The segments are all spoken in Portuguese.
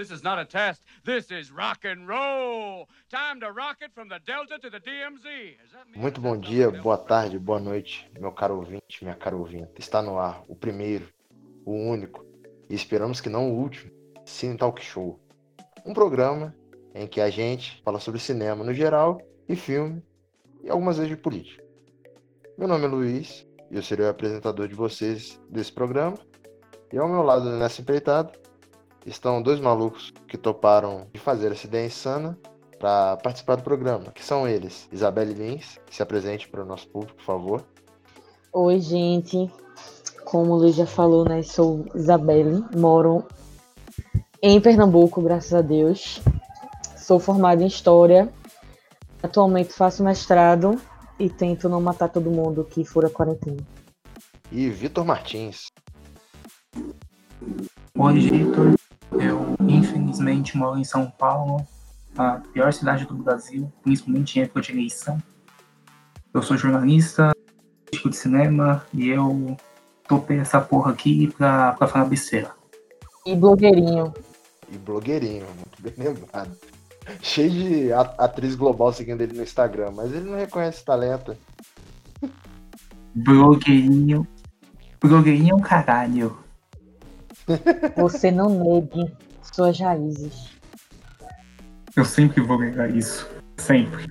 this is not a test. This is rock and roll. Time to rock it from the Delta to the DMZ. Muito bom dia, boa tarde, boa noite, meu caro ouvinte, minha cara ouvinte. Está no ar o primeiro, o único, e esperamos que não o último, Cine Talk Show. Um programa em que a gente fala sobre cinema no geral e filme e algumas vezes de política. Meu nome é Luiz e eu serei o apresentador de vocês desse programa. E ao meu lado nessa empreitada estão dois malucos que toparam de fazer essa ideia insana para participar do programa, que são eles, Isabelle Lins, que se apresente para o nosso público, por favor. Oi, gente. Como o Luiz já falou, né? Sou Isabelle, moro em Pernambuco, graças a Deus. Sou formada em História. Atualmente faço mestrado e tento não matar todo mundo que fura quarentena. E Vitor Martins. Oi, Vitor. Eu, infelizmente, moro em São Paulo, a pior cidade do Brasil, principalmente em época de eleição. Eu sou jornalista, crítico de cinema e eu topei essa porra aqui pra, pra falar besteira. E blogueirinho. E blogueirinho, muito bem lembrado. Cheio de atriz global seguindo ele no Instagram, mas ele não reconhece talento. Blogueirinho. Blogueirinho é um caralho. Você não negue suas raízes. Eu sempre vou negar isso. Sempre.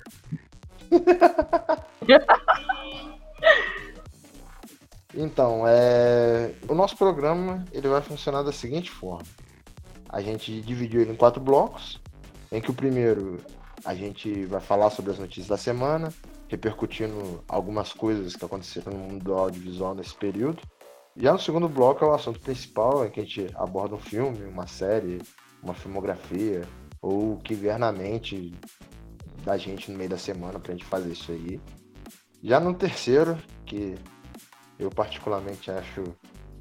então, é... o nosso programa ele vai funcionar da seguinte forma. A gente dividiu ele em quatro blocos, em que o primeiro a gente vai falar sobre as notícias da semana, repercutindo algumas coisas que aconteceram no mundo do audiovisual nesse período. Já no segundo bloco é o assunto principal, em que a gente aborda um filme, uma série, uma filmografia, ou o que vier na mente da gente no meio da semana pra gente fazer isso aí. Já no terceiro, que eu particularmente acho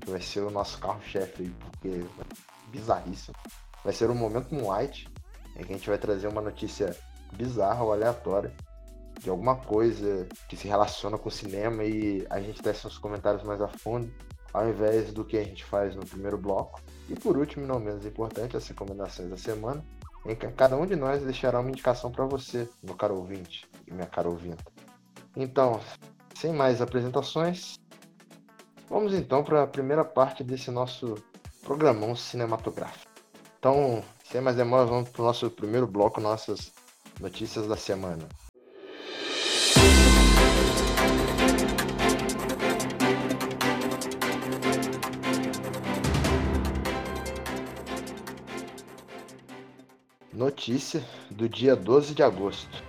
que vai ser o nosso carro-chefe aí, porque é bizarríssimo. Vai ser o Momento White, em que a gente vai trazer uma notícia bizarra ou aleatória de alguma coisa que se relaciona com o cinema e a gente testa uns comentários mais a fundo ao invés do que a gente faz no primeiro bloco. E por último, não menos importante, as recomendações da semana, em que cada um de nós deixará uma indicação para você, meu caro ouvinte e minha cara ouvinte. Então, sem mais apresentações, vamos então para a primeira parte desse nosso programão cinematográfico. Então, sem mais demoras, vamos para o nosso primeiro bloco, nossas notícias da semana. Notícia do dia 12 de agosto.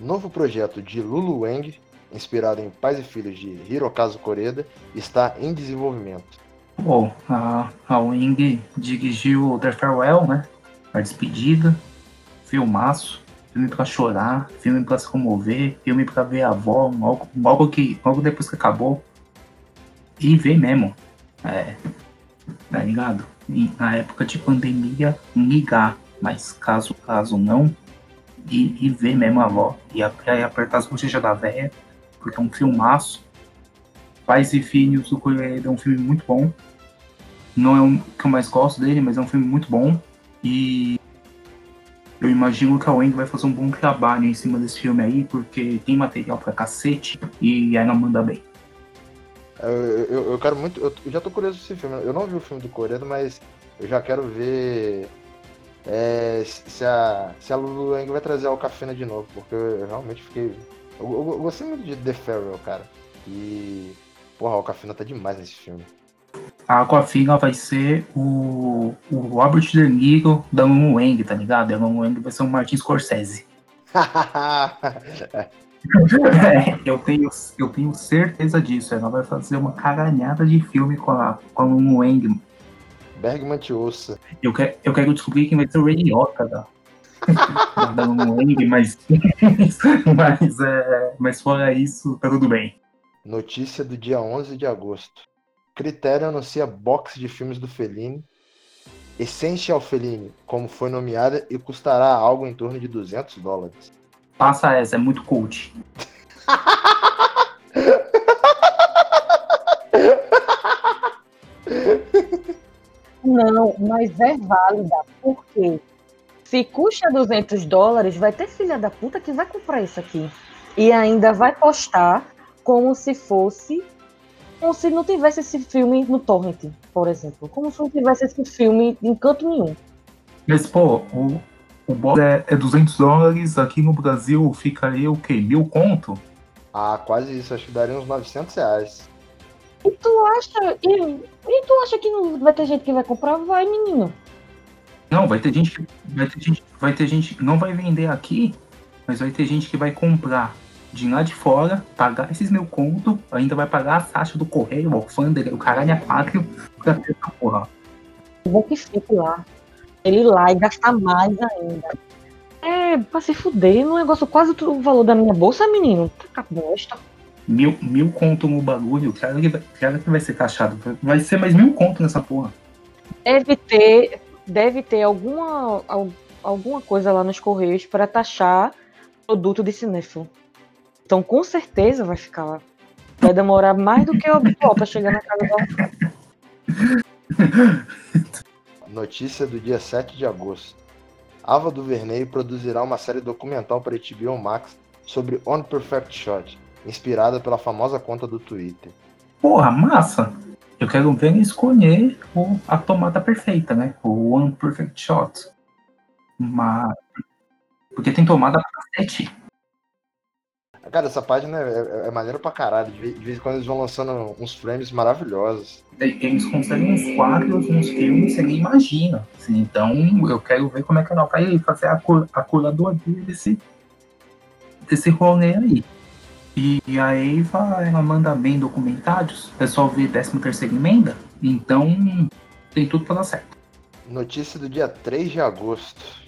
Novo projeto de Lulu Wang, inspirado em Pais e Filhos de Hirokazu Koreda, está em desenvolvimento. Bom, a, a Wang dirigiu The Farewell, né? A Despedida, filmaço, filme para chorar, filme para se comover, filme para ver a avó, logo, logo, que, logo depois que acabou. E ver mesmo. É, tá ligado? Na época de pandemia, ligar mas caso, caso não, e, e ver mesmo a avó, e, apertar as bochechas da véia, porque é um filmaço. Pais e Filhos do Coelho é um filme muito bom. Não é o que eu mais gosto dele, mas é um filme muito bom. E eu imagino que a Wendy vai fazer um bom trabalho em cima desse filme aí, porque tem material pra cacete e ela manda bem. Eu, eu, eu quero muito. Eu já tô curioso desse filme. Eu não vi o filme do Coreano, mas eu já quero ver é, se, a, se a Lulu Wang vai trazer a Alcafina de novo, porque eu realmente fiquei. Eu, eu, eu gostei muito de The Farewell, cara. E. Porra, a Alcafina tá demais nesse filme. A Aquafina vai ser o, o Robert De Niro da Lulu Wang, tá ligado? A Lulu Wang vai ser o Martin Scorsese. é, eu, tenho, eu tenho certeza disso. Ela vai fazer uma caganhada de filme com a, com a Lulu Wang, Bergman te ouça. Eu quero, eu quero descobrir quem vai ser o Radiota da. Não mas, mas, é, mas fora isso, tá tudo bem. Notícia do dia 11 de agosto. Critério anuncia box de filmes do Fellini. Essential Fellini, como foi nomeada, e custará algo em torno de 200 dólares. Passa essa, é muito cult. Não, mas é válida. Por quê? Se custa 200 dólares, vai ter filha da puta que vai comprar isso aqui. E ainda vai postar como se fosse. Como se não tivesse esse filme no Torrent, por exemplo. Como se não tivesse esse filme em canto nenhum. Mas, pô, o, o box é, é 200 dólares, aqui no Brasil ficaria o quê? Mil conto? Ah, quase isso. Acho que daria uns 900 reais. E tu acha. E, e tu acha que não vai ter gente que vai comprar? Vai, menino. Não, vai ter gente que vai ter gente, vai ter gente não vai vender aqui, mas vai ter gente que vai comprar de lá de fora, pagar esses mil conto, ainda vai pagar a taxa do correio, o alfândega, o caralho é pátrio pra ter essa porra. Bom que fique lá. Ele ir lá e gastar mais ainda. É, pra se fuder, no negócio quase o valor da minha bolsa, menino. Tá bosta. Mil, mil conto no bagulho, claro que, vai, claro que vai ser taxado. Vai ser mais mil conto nessa porra. Deve ter, deve ter alguma, al- alguma coisa lá nos correios para taxar produto de cinéfilo. Então, com certeza vai ficar lá. Vai demorar mais do que o habitual para chegar na casa da Notícia do dia 7 de agosto. Ava DuVernay produzirá uma série documental para HBO Max sobre On Perfect Shot, inspirada pela famosa conta do Twitter. Porra, massa! Eu quero ver escolher o, a tomada perfeita, né? O One Perfect Shot. Mas. Porque tem tomada pra sete. Cara, essa página é, é, é maneira pra caralho. De vez, de vez em quando eles vão lançando uns frames maravilhosos. Eles conseguem uns quadros, uns filmes, você nem imagina. assim. então, eu quero ver como é que ela vai fazer a, cur, a curadoria desse, desse rolê aí. E, e a Eva, ela manda bem documentados. O pessoal vê 13 terceira emenda. Então, tem tudo pra dar certo. Notícia do dia 3 de agosto.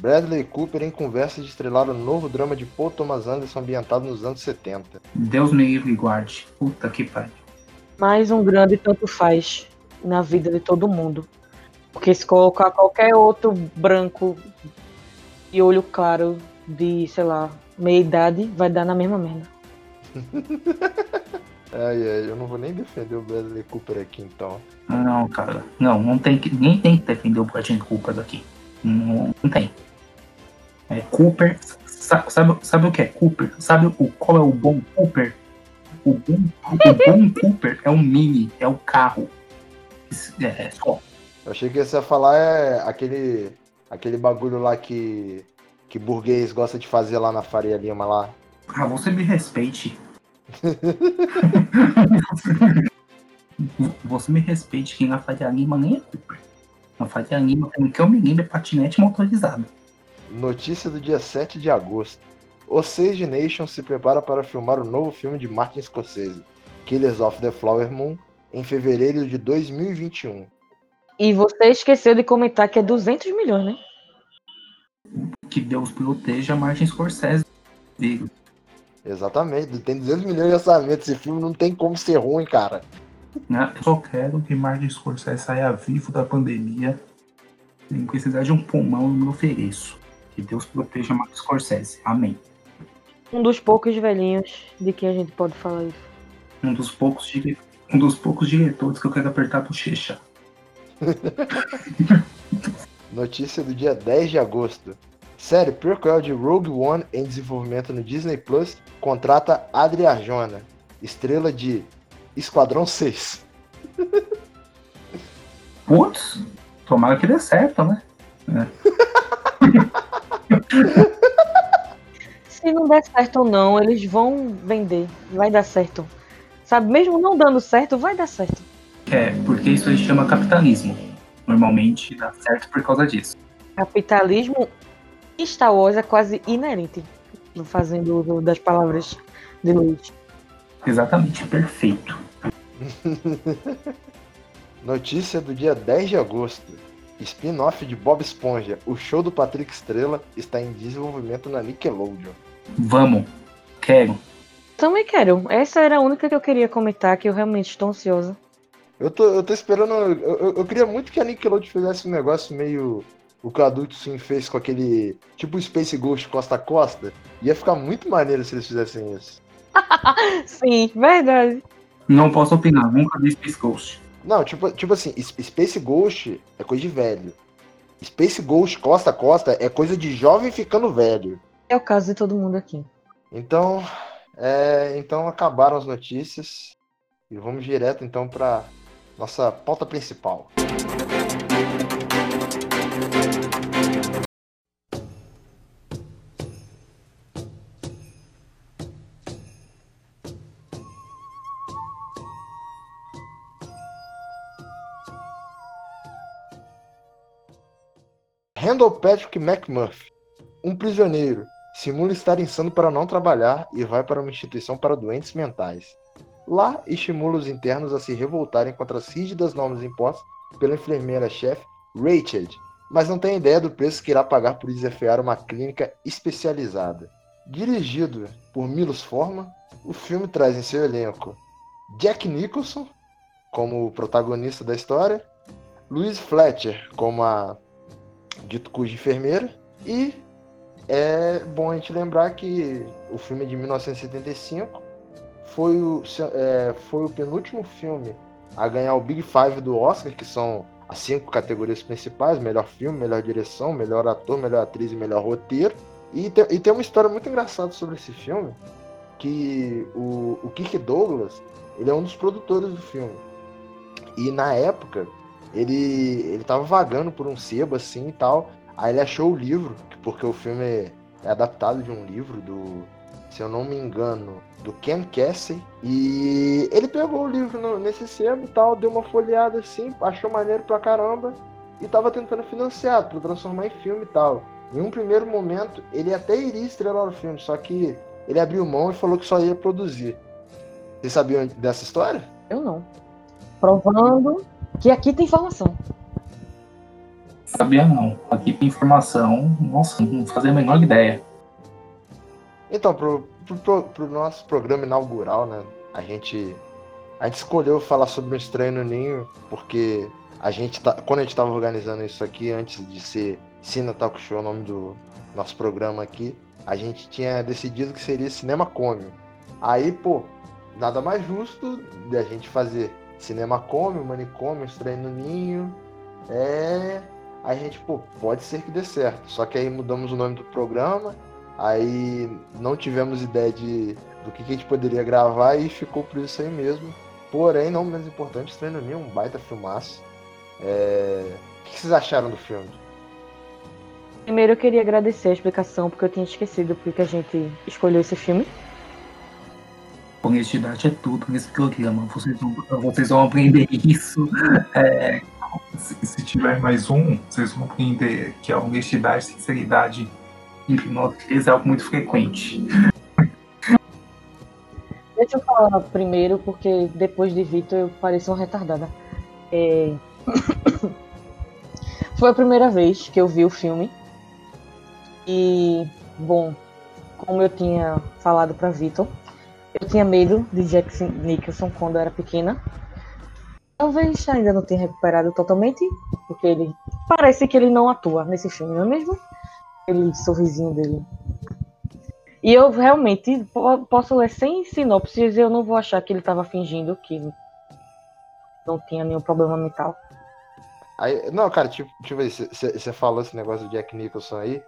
Bradley Cooper em conversa de estrelar o novo drama de Paul Thomas Anderson ambientado nos anos 70. Deus me livre e guarde. Puta que pariu. Mais um grande tanto faz na vida de todo mundo. Porque se colocar qualquer outro branco e olho claro de, sei lá, meia idade, vai dar na mesma merda. Ai, ai, eu não vou nem defender o Bradley Cooper aqui então. Não, cara. Não, não tem que, nem tem que defender o Bradley Cooper daqui. Não, não tem. É, Cooper. Sabe, sabe, sabe o que é Cooper? Sabe o, qual é o bom Cooper? O bom, o bom Cooper é um mini, é o carro. É, só. Eu achei que você ia falar é aquele, aquele bagulho lá que, que burguês gosta de fazer lá na Faria Lima lá. Ah, você me respeite. você me respeite que na Faria Lima nem é Cooper. Na Faria Lima, pelo que eu me lembro, é patinete motorizado. Notícia do dia 7 de agosto. O Sage Nation se prepara para filmar o novo filme de Martin Scorsese, Killers of the Flower Moon, em fevereiro de 2021. E você esqueceu de comentar que é 200 milhões, né? Que Deus proteja Martin Scorsese. Exatamente, tem 200 milhões de orçamento. Esse filme não tem como ser ruim, cara. Né? Eu só quero que Martin Scorsese saia vivo da pandemia. Se precisar de um pulmão, eu me ofereço. Que Deus proteja Martin Scorsese. Amém. Um dos poucos velhinhos de quem a gente pode falar isso. Um dos poucos, dire... um dos poucos diretores que eu quero apertar a bochecha. Notícia do dia 10 de agosto. Série prequel de Rogue One em desenvolvimento no Disney Plus contrata Adri Arjona, estrela de Esquadrão 6. Putz, tomara que dê certo, né? Se não der certo ou não, eles vão vender. Vai dar certo. Sabe, mesmo não dando certo, vai dar certo. É, porque isso aí chama capitalismo. Normalmente dá certo por causa disso. Capitalismo e Star Wars é quase inerente. Fazendo uso das palavras de Luiz. Exatamente, perfeito. Notícia do dia 10 de agosto. Spin-off de Bob Esponja, o show do Patrick Estrela está em desenvolvimento na Nickelodeon. Vamos. Quero. Também quero. Essa era a única que eu queria comentar, que eu realmente estou ansiosa. Eu tô, eu tô esperando. Eu, eu, eu queria muito que a Nickelodeon fizesse um negócio meio. O que o Adult Swim fez com aquele. Tipo Space Ghost Costa a Costa. Ia ficar muito maneiro se eles fizessem isso. Sim, verdade. Não posso opinar, nunca vi Space Ghost. Não, tipo, tipo assim, Space Ghost é coisa de velho. Space Ghost Costa a Costa é coisa de jovem ficando velho. É o caso de todo mundo aqui. Então, é, então acabaram as notícias e vamos direto então para nossa pauta principal. Randall Patrick McMurphy, um prisioneiro, simula estar insano para não trabalhar e vai para uma instituição para doentes mentais. Lá, estimula os internos a se revoltarem contra as rígidas normas impostas pela enfermeira-chefe Rachel, mas não tem ideia do preço que irá pagar por desafiar uma clínica especializada. Dirigido por Milos Forman, o filme traz em seu elenco Jack Nicholson como protagonista da história, Louise Fletcher como a dito cuja enfermeira. E é bom a gente lembrar que o filme é de 1975 foi o, é, foi o penúltimo filme a ganhar o Big Five do Oscar, que são as cinco categorias principais: melhor filme, melhor direção, melhor ator, melhor atriz e melhor roteiro. E tem, e tem uma história muito engraçada sobre esse filme, que o, o Kirk Douglas ele é um dos produtores do filme. E na época ele ele tava vagando por um sebo assim e tal. Aí ele achou o livro, porque o filme é adaptado de um livro do, se eu não me engano, do Ken Casey. E ele pegou o livro no, nesse sebo e tal, deu uma folheada assim, achou maneiro pra caramba e tava tentando financiar para transformar em filme e tal. Em um primeiro momento, ele até iria estrelar o filme, só que ele abriu mão e falou que só ia produzir. Vocês sabiam dessa história? Eu não. Provando que aqui tem informação. Sabia não. Aqui tem informação. Nossa, não fazia a menor ideia. Então, pro, pro, pro, nosso programa inaugural, né? A gente. A gente escolheu falar sobre o Estranho no Ninho, porque a gente tá. Quando a gente estava organizando isso aqui, antes de ser Cine Talk Show, o nome do nosso programa aqui, a gente tinha decidido que seria Cinema Cômio. Aí, pô, nada mais justo de a gente fazer Cinema Come, Manicômio, Estranho no Ninho. É. A gente, pô, pode ser que dê certo. Só que aí mudamos o nome do programa, aí não tivemos ideia de do que, que a gente poderia gravar e ficou por isso aí mesmo. Porém, não menos importante, Estranho no Ninho, um baita filmaço. É... O que vocês acharam do filme? Primeiro eu queria agradecer a explicação, porque eu tinha esquecido porque a gente escolheu esse filme. Honestidade é tudo nesse programa. Vocês vão, vocês vão aprender isso. É, se, se, tiver mais um, vocês vão aprender que a honestidade e sinceridade três é algo muito frequente. Deixa eu falar primeiro, porque depois de Vitor eu pareço uma retardada. É... Foi a primeira vez que eu vi o filme. E, bom, como eu tinha falado para Vitor, eu tinha medo de Jack Nicholson quando eu era pequena. Talvez ainda não tenha recuperado totalmente, porque ele parece que ele não atua nesse filme, não é mesmo? Aquele sorrisinho dele. E eu realmente posso ler sem sinopses, eu não vou achar que ele estava fingindo que não tinha nenhum problema mental. Aí, não, cara, tipo, tipo você falou esse negócio do Jack Nicholson aí.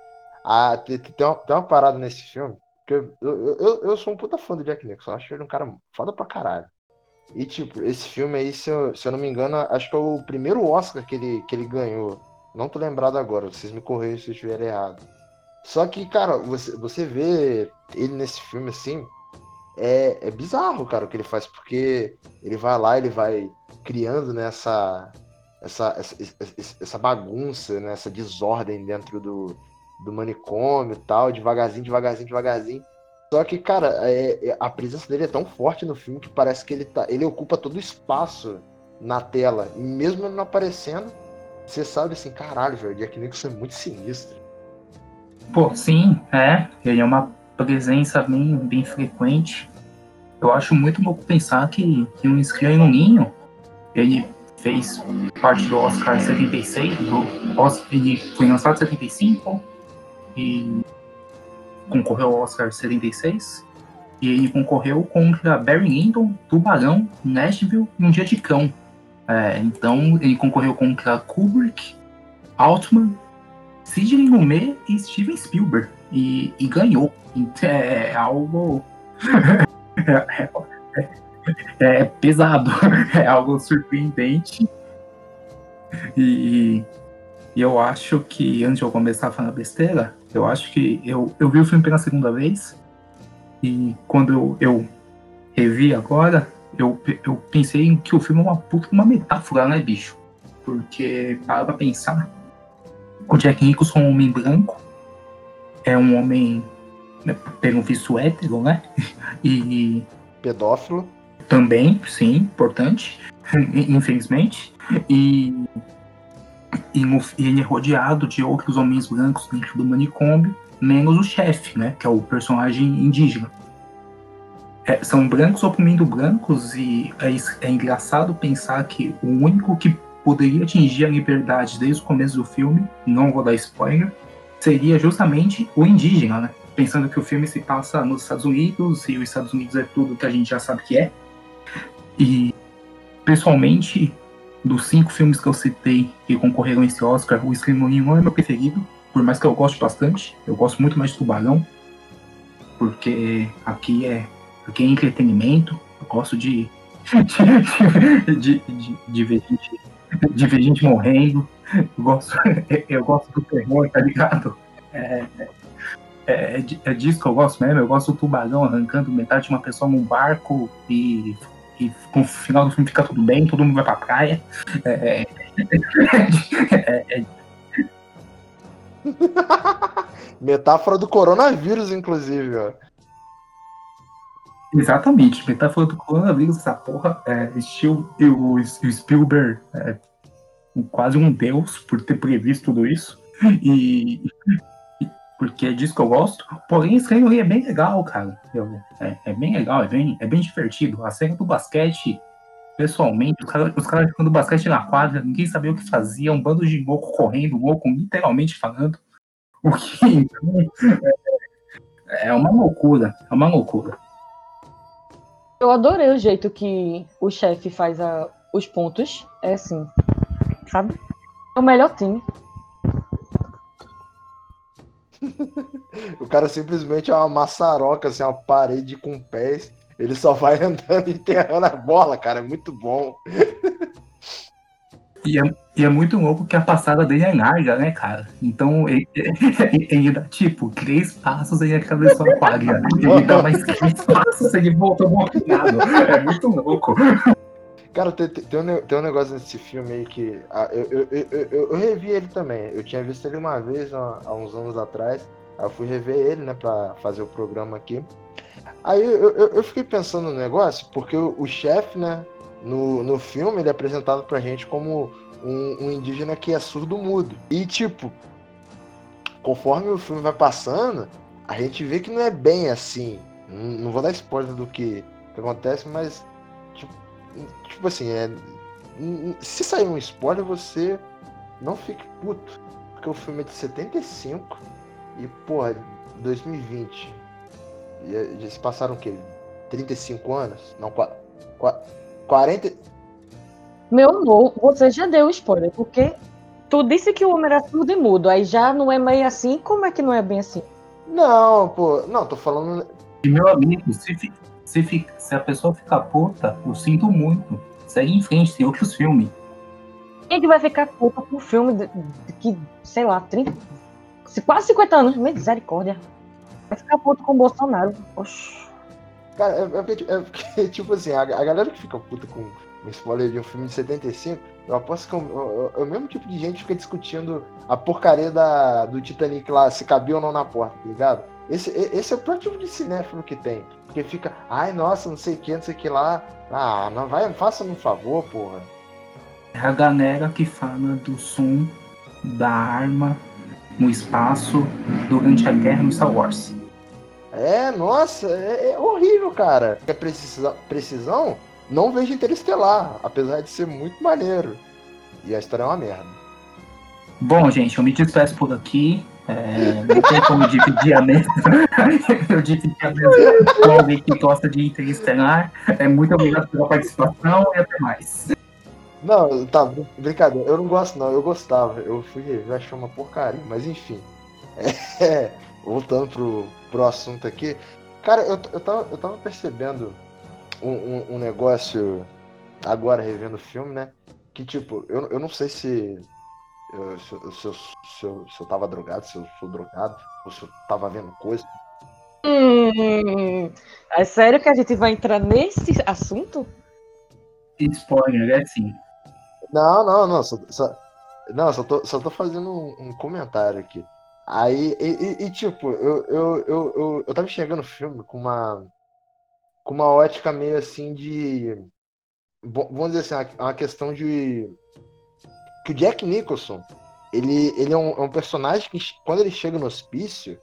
Ah, tem, tem, uma, tem uma parada nesse filme porque eu, eu, eu sou um puta fã do Jack Nicholson, acho ele um cara foda pra caralho. E, tipo, esse filme aí, se eu, se eu não me engano, acho que é o primeiro Oscar que ele, que ele ganhou. Não tô lembrado agora, vocês me corrigem se eu estiver errado. Só que, cara, você, você vê ele nesse filme assim, é, é bizarro, cara, o que ele faz, porque ele vai lá, ele vai criando nessa essa, essa, essa bagunça, né, essa desordem dentro do, do manicômio e tal, devagarzinho, devagarzinho, devagarzinho. Só que, cara, é, é, a presença dele é tão forte no filme que parece que ele, tá, ele ocupa todo o espaço na tela. Mesmo não aparecendo, você sabe assim, caralho, velho, Jack Nicholson é muito sinistro. Pô, sim, é. Ele é uma presença bem, bem frequente. Eu acho muito louco pensar que, que um Estranho no Ninho, ele fez parte do Oscar 76, do Oscar, ele foi lançado em 75, e concorreu ao Oscar 76. E ele concorreu contra Barry Lyndon, Tubarão, Nashville e Um Dia de Cão. É, então ele concorreu contra Kubrick, Altman, Sidney Lumet e Steven Spielberg e, e ganhou. É algo é, é, é pesado, é algo surpreendente. E, e eu acho que, antes de eu começar a falar besteira, eu acho que eu, eu vi o filme pela segunda vez. E quando eu, eu revi agora, eu, eu pensei que o filme é uma puta uma metáfora, né, bicho? Porque, para pra pensar, o Jack Nicholson é um homem branco, é um homem, né, pelo visto hétero, né? E. Pedófilo. Também, sim, importante, infelizmente. E, e, no, e ele é rodeado de outros homens brancos dentro do manicômio, menos o chefe, né? Que é o personagem indígena. É, são brancos oprimindo brancos e é, é, engraçado pensar que o único que poderia atingir a liberdade desde o começo do filme, não vou dar spoiler, seria justamente o indígena, né? Pensando que o filme se passa nos Estados Unidos e os Estados Unidos é tudo que a gente já sabe que é. E, pessoalmente, dos cinco filmes que eu citei que concorreram a esse Oscar, o Scream não é meu preferido, por mais que eu goste bastante. Eu gosto muito mais de Tubarão, porque aqui é porque é entretenimento, eu gosto de, de, de, de, ver gente, de ver gente morrendo, eu gosto, eu gosto do terror, tá ligado? É, é, é, é disso que eu gosto mesmo, eu gosto do tubarão arrancando metade de uma pessoa num barco e, e com o final do filme fica tudo bem, todo mundo vai pra praia. É, é, é Metáfora do coronavírus, inclusive, ó. Exatamente, metáfora do coronavírus, essa porra, é, o, Spielberg é quase um deus por ter previsto tudo isso, e, e porque é disso que eu gosto, porém esse aí é bem legal, cara, é, é, bem legal, é bem, é bem divertido, a cena do basquete, pessoalmente, os caras os cara jogando basquete na quadra, ninguém sabia o que fazia, um bando de louco correndo, louco literalmente falando, o que então, é, é uma loucura, é uma loucura. Eu adorei o jeito que o chefe faz a, os pontos. É assim, sabe? É o melhor time. o cara simplesmente é uma maçaroca, assim, uma parede com pés. Ele só vai andando e enterrando a bola, cara. É muito bom. E é, e é muito louco que a passada dele é larga, né, cara? Então ele, ele dá tipo três passos e atravessou a quadra. Ele dá mais três passos e ele volta bloqueado. É muito louco. Cara, tem, tem, um, tem um negócio nesse filme aí que. Ah, eu, eu, eu, eu, revi ele também. Eu tinha visto ele uma vez há, há uns anos atrás. Aí eu fui rever ele, né, pra fazer o programa aqui. Aí eu, eu, eu fiquei pensando no negócio, porque o, o chefe, né, no, no filme ele é apresentado pra gente como um, um indígena que é surdo-mudo. E, tipo, conforme o filme vai passando, a gente vê que não é bem assim. Não, não vou dar spoiler do que, que acontece, mas, tipo, tipo assim, é, se sair um spoiler, você não fique puto. Porque o filme é de 75 e, porra, 2020. E, já se passaram o quê? 35 anos? Não, 40. Meu amor, você já deu spoiler, porque tu disse que o homem era surdo e mudo, aí já não é meio assim? Como é que não é bem assim? Não, pô, não, tô falando. E meu amigo, se, se, fica, se a pessoa ficar puta, eu sinto muito. Segue em frente, tem outros filmes. Quem é que vai ficar puta com um filme de, de, que, sei lá, 30, quase 50 anos? Misericórdia. Vai ficar puto com o Bolsonaro. Oxi. Cara, é, é, é porque, tipo assim, a, a galera que fica puta com um spoiler de um filme de 75, eu aposto que é o, é o mesmo tipo de gente fica discutindo a porcaria da, do Titanic lá, se cabia ou não na porta, tá ligado? Esse, esse é o próprio tipo de cinéfilo que tem. Porque fica, ai, nossa, não sei o que, não sei o que lá. Ah, não vai, faça-me um favor, porra. É a galera que fala do som da arma no espaço durante a guerra no Star Wars. É, nossa, é, é horrível, cara. É precisão, precisão não vejo Interestelar, apesar de ser muito maneiro. E a história é uma merda. Bom, gente, eu me despeço por aqui. É, não tem como dividir a mesa. eu dividi a mesa com alguém que gosta de Interestelar. É, muito obrigado pela participação e até mais. Não, tá, brin- brincadeira. Eu não gosto, não. Eu gostava. Eu fui rever, achei uma porcaria. Mas enfim. É, voltando pro, pro assunto aqui. Cara, eu, eu, tava, eu tava percebendo um, um, um negócio agora revendo o filme, né? Que tipo, eu, eu não sei se eu, se, eu- se, eu, se, eu, se eu tava drogado, se eu sou drogado, ou se eu tava vendo coisa. Hum, é sério que a gente vai entrar nesse assunto? Spoiler, é sim. Não, não, não. Só, só- não, só tô, só tô fazendo um, um comentário aqui. Aí, e, e- e, tipo, eu, eu, eu, eu, eu tava enxergando o filme com uma, com uma ótica meio assim de. Vamos dizer assim, uma questão de. Que o Jack Nicholson, ele, ele é um, é um personagem que, quando ele chega no hospício,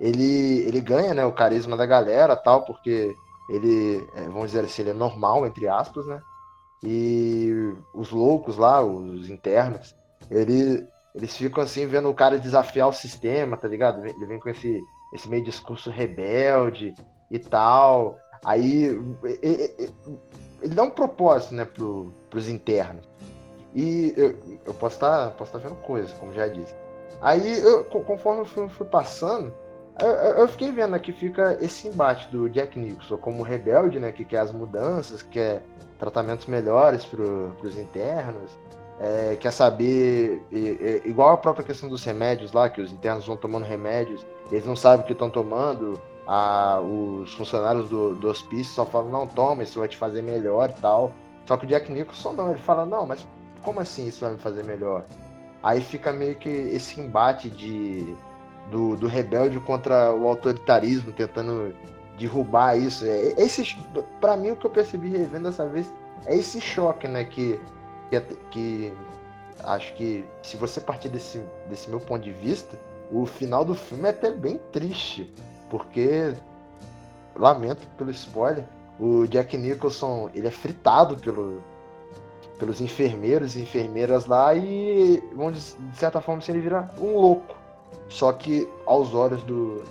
ele, ele ganha, né, o carisma da galera tal, porque ele, é, vamos dizer assim, ele é normal, entre aspas, né? E os loucos lá, os internos, ele, eles ficam assim vendo o cara desafiar o sistema, tá ligado? Ele vem com esse, esse meio discurso rebelde e tal. Aí ele dá um propósito, né, pro, pros internos. E eu, eu posso estar posso tá vendo coisa, como já disse. Aí, eu, co- conforme o filme foi passando, eu, eu- fiquei vendo que fica esse embate do Jack Nicholson como rebelde, né, que quer as mudanças, quer tratamentos melhores para os internos, é, quer saber, igual a própria questão dos remédios lá, que os internos vão tomando remédios, eles não sabem o que estão tomando, a- os funcionários do, do hospício só falam, não, toma, isso vai te fazer melhor e tal. Só que o Jack Nicholson não, ele fala, não, mas como assim isso vai me fazer melhor? Aí fica meio que esse embate de, do, do rebelde contra o autoritarismo, tentando derrubar isso. É, esse, para mim, o que eu percebi revendo dessa vez é esse choque, né? Que, que, que acho que se você partir desse, desse meu ponto de vista, o final do filme é até bem triste, porque lamento pelo spoiler, o Jack Nicholson ele é fritado pelo, pelos enfermeiros e enfermeiras lá e vamos de certa forma assim, ele vira um louco. Só que aos olhos do,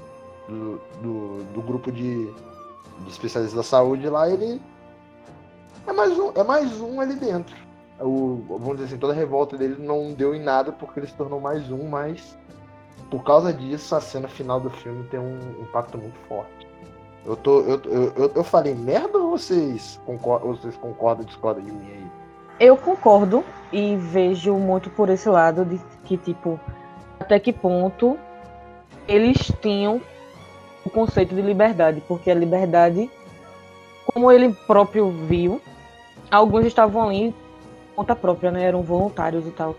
do, do, do grupo de, de especialistas da saúde lá, ele é mais um, é mais um ali dentro. O, vamos dizer assim, toda a revolta dele não deu em nada porque ele se tornou mais um, mas por causa disso a cena final do filme tem um impacto muito forte. Eu, tô, eu, eu, eu, falei merda ou vocês concordam, vocês concordam discordam de mim aí? Eu concordo e vejo muito por esse lado de que, tipo, até que ponto eles tinham o conceito de liberdade, porque a liberdade, como ele próprio viu, alguns estavam ali conta própria, né? Eram voluntários e tal.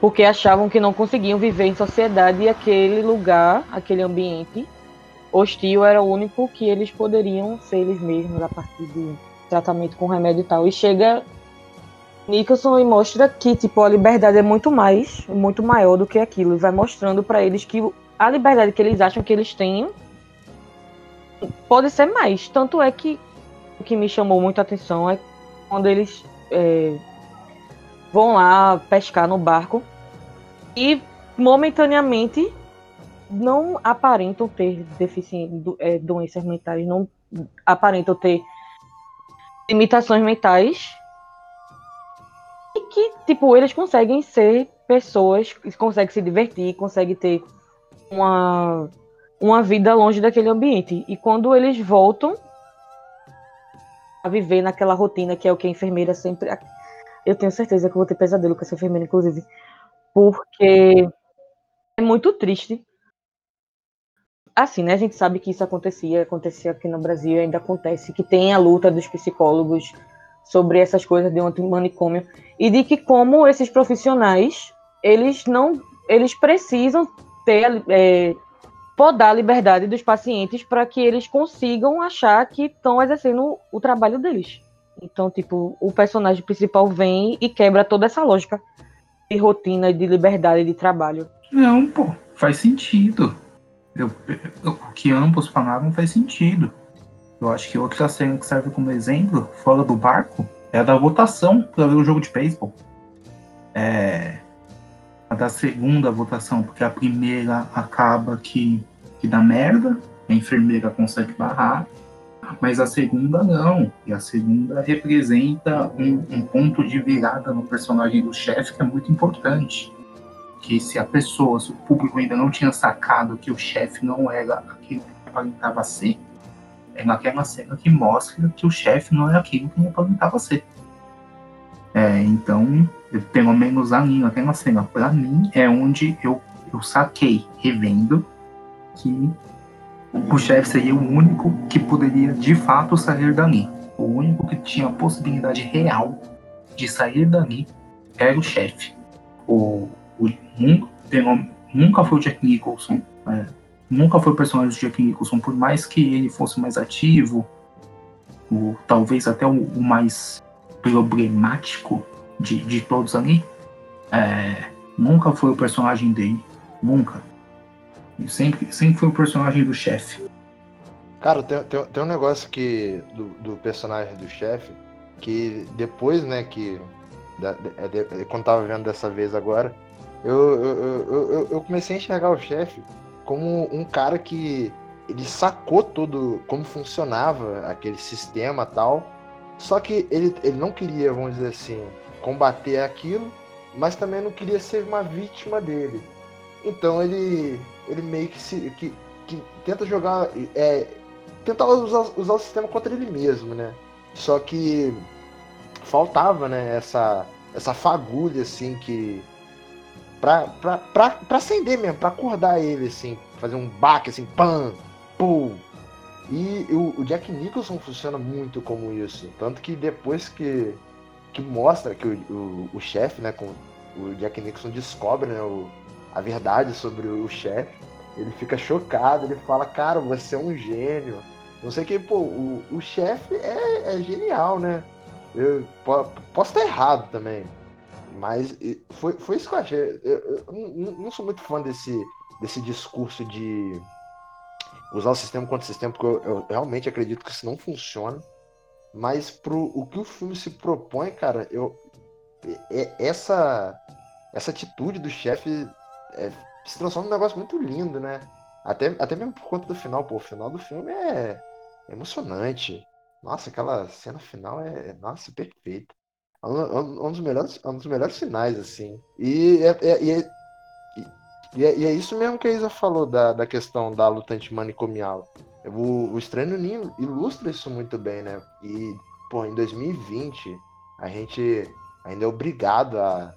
Porque achavam que não conseguiam viver em sociedade e aquele lugar, aquele ambiente hostil era o único que eles poderiam ser eles mesmos a partir de tratamento com remédio e tal. E chega Nicholson e mostra que tipo a liberdade é muito mais, muito maior do que aquilo. E vai mostrando para eles que a liberdade que eles acham que eles têm pode ser mais. Tanto é que o que me chamou muita atenção é quando eles é, vão lá pescar no barco e momentaneamente não aparentam ter deficiência, é, doenças mentais, não aparentam ter limitações mentais e que, tipo, eles conseguem ser pessoas, conseguem se divertir, conseguem ter uma, uma vida longe daquele ambiente. E quando eles voltam a viver naquela rotina que é o que a enfermeira sempre. Eu tenho certeza que eu vou ter pesadelo com essa enfermeira, inclusive. Porque é muito triste. Assim, né? A gente sabe que isso acontecia, acontecia aqui no Brasil, ainda acontece, que tem a luta dos psicólogos sobre essas coisas de um manicômio e de que como esses profissionais eles não eles precisam ter é, podar a liberdade dos pacientes para que eles consigam achar que estão exercendo o trabalho deles. Então, tipo, o personagem principal vem e quebra toda essa lógica de rotina, de liberdade de trabalho. Não, pô, faz sentido. Eu, eu, o que ambos falaram faz sentido. Eu acho que outra cena que serve como exemplo, fora do barco, é a da votação para ver o jogo de beisebol. É. A da segunda votação, porque a primeira acaba que, que dá merda, a enfermeira consegue barrar, Mas a segunda não. E a segunda representa um, um ponto de virada no personagem do chefe que é muito importante. Que se a pessoa, se o público ainda não tinha sacado que o chefe não era aquilo que aparentava ser, é naquela cena que mostra que o chefe não é aquilo que aparentava ser. É, então, pelo menos ali naquela cena, para mim, é onde eu, eu saquei, revendo, que o chefe seria o único que poderia de fato sair dali. O único que tinha a possibilidade real de sair dali era o chefe. O, o, nunca, nunca foi o Jack Nicholson. É, nunca foi o personagem do Jack Nicholson, por mais que ele fosse mais ativo, o, talvez até o, o mais problemático de, de todos ali. É, nunca foi o personagem dele. Nunca. Sempre, sempre foi o personagem do chefe. Cara, tem, tem, tem, um negócio que do, do personagem do chefe que depois, né, que da, de, de, quando tava vendo dessa vez agora, eu, eu, eu, eu comecei a enxergar o chefe como um cara que ele sacou tudo como funcionava aquele sistema tal, só que ele, ele não queria, vamos dizer assim, combater aquilo, mas também não queria ser uma vítima dele. Então ele ele meio que se que, que tenta jogar é, tentar usar, usar o sistema contra ele mesmo, né? Só que faltava, né, essa essa fagulha assim que pra, pra, pra, pra acender mesmo, pra acordar ele assim, fazer um baque assim, pam, pum. E o, o Jack Nicholson funciona muito como isso, tanto que depois que que mostra que o, o, o chefe, né, com o Jack Nicholson descobre, né, o, a verdade sobre o chefe, ele fica chocado, ele fala, cara, você é um gênio. Não sei que, pô, o, o chefe é, é, genial, né? Eu posso estar errado também. Mas foi, foi isso que eu achei. Eu, eu não, não sou muito fã desse, desse discurso de usar o sistema contra o sistema, porque eu, eu, realmente acredito que isso não funciona. Mas pro o que o filme se propõe, cara, eu essa essa atitude do chefe é, se transforma num negócio muito lindo, né? Até, até mesmo por conta do final, pô, o final do filme é, é emocionante. Nossa, aquela cena final é, nossa, perfeita. É um, é um, dos melhores, é um dos melhores finais, assim. E é, é, é, é, é isso mesmo que a Isa falou da, da questão da luta antimanicomial. O, o Estranho Ninho ilustra isso muito bem, né? E, pô, em 2020, a gente ainda é obrigado a,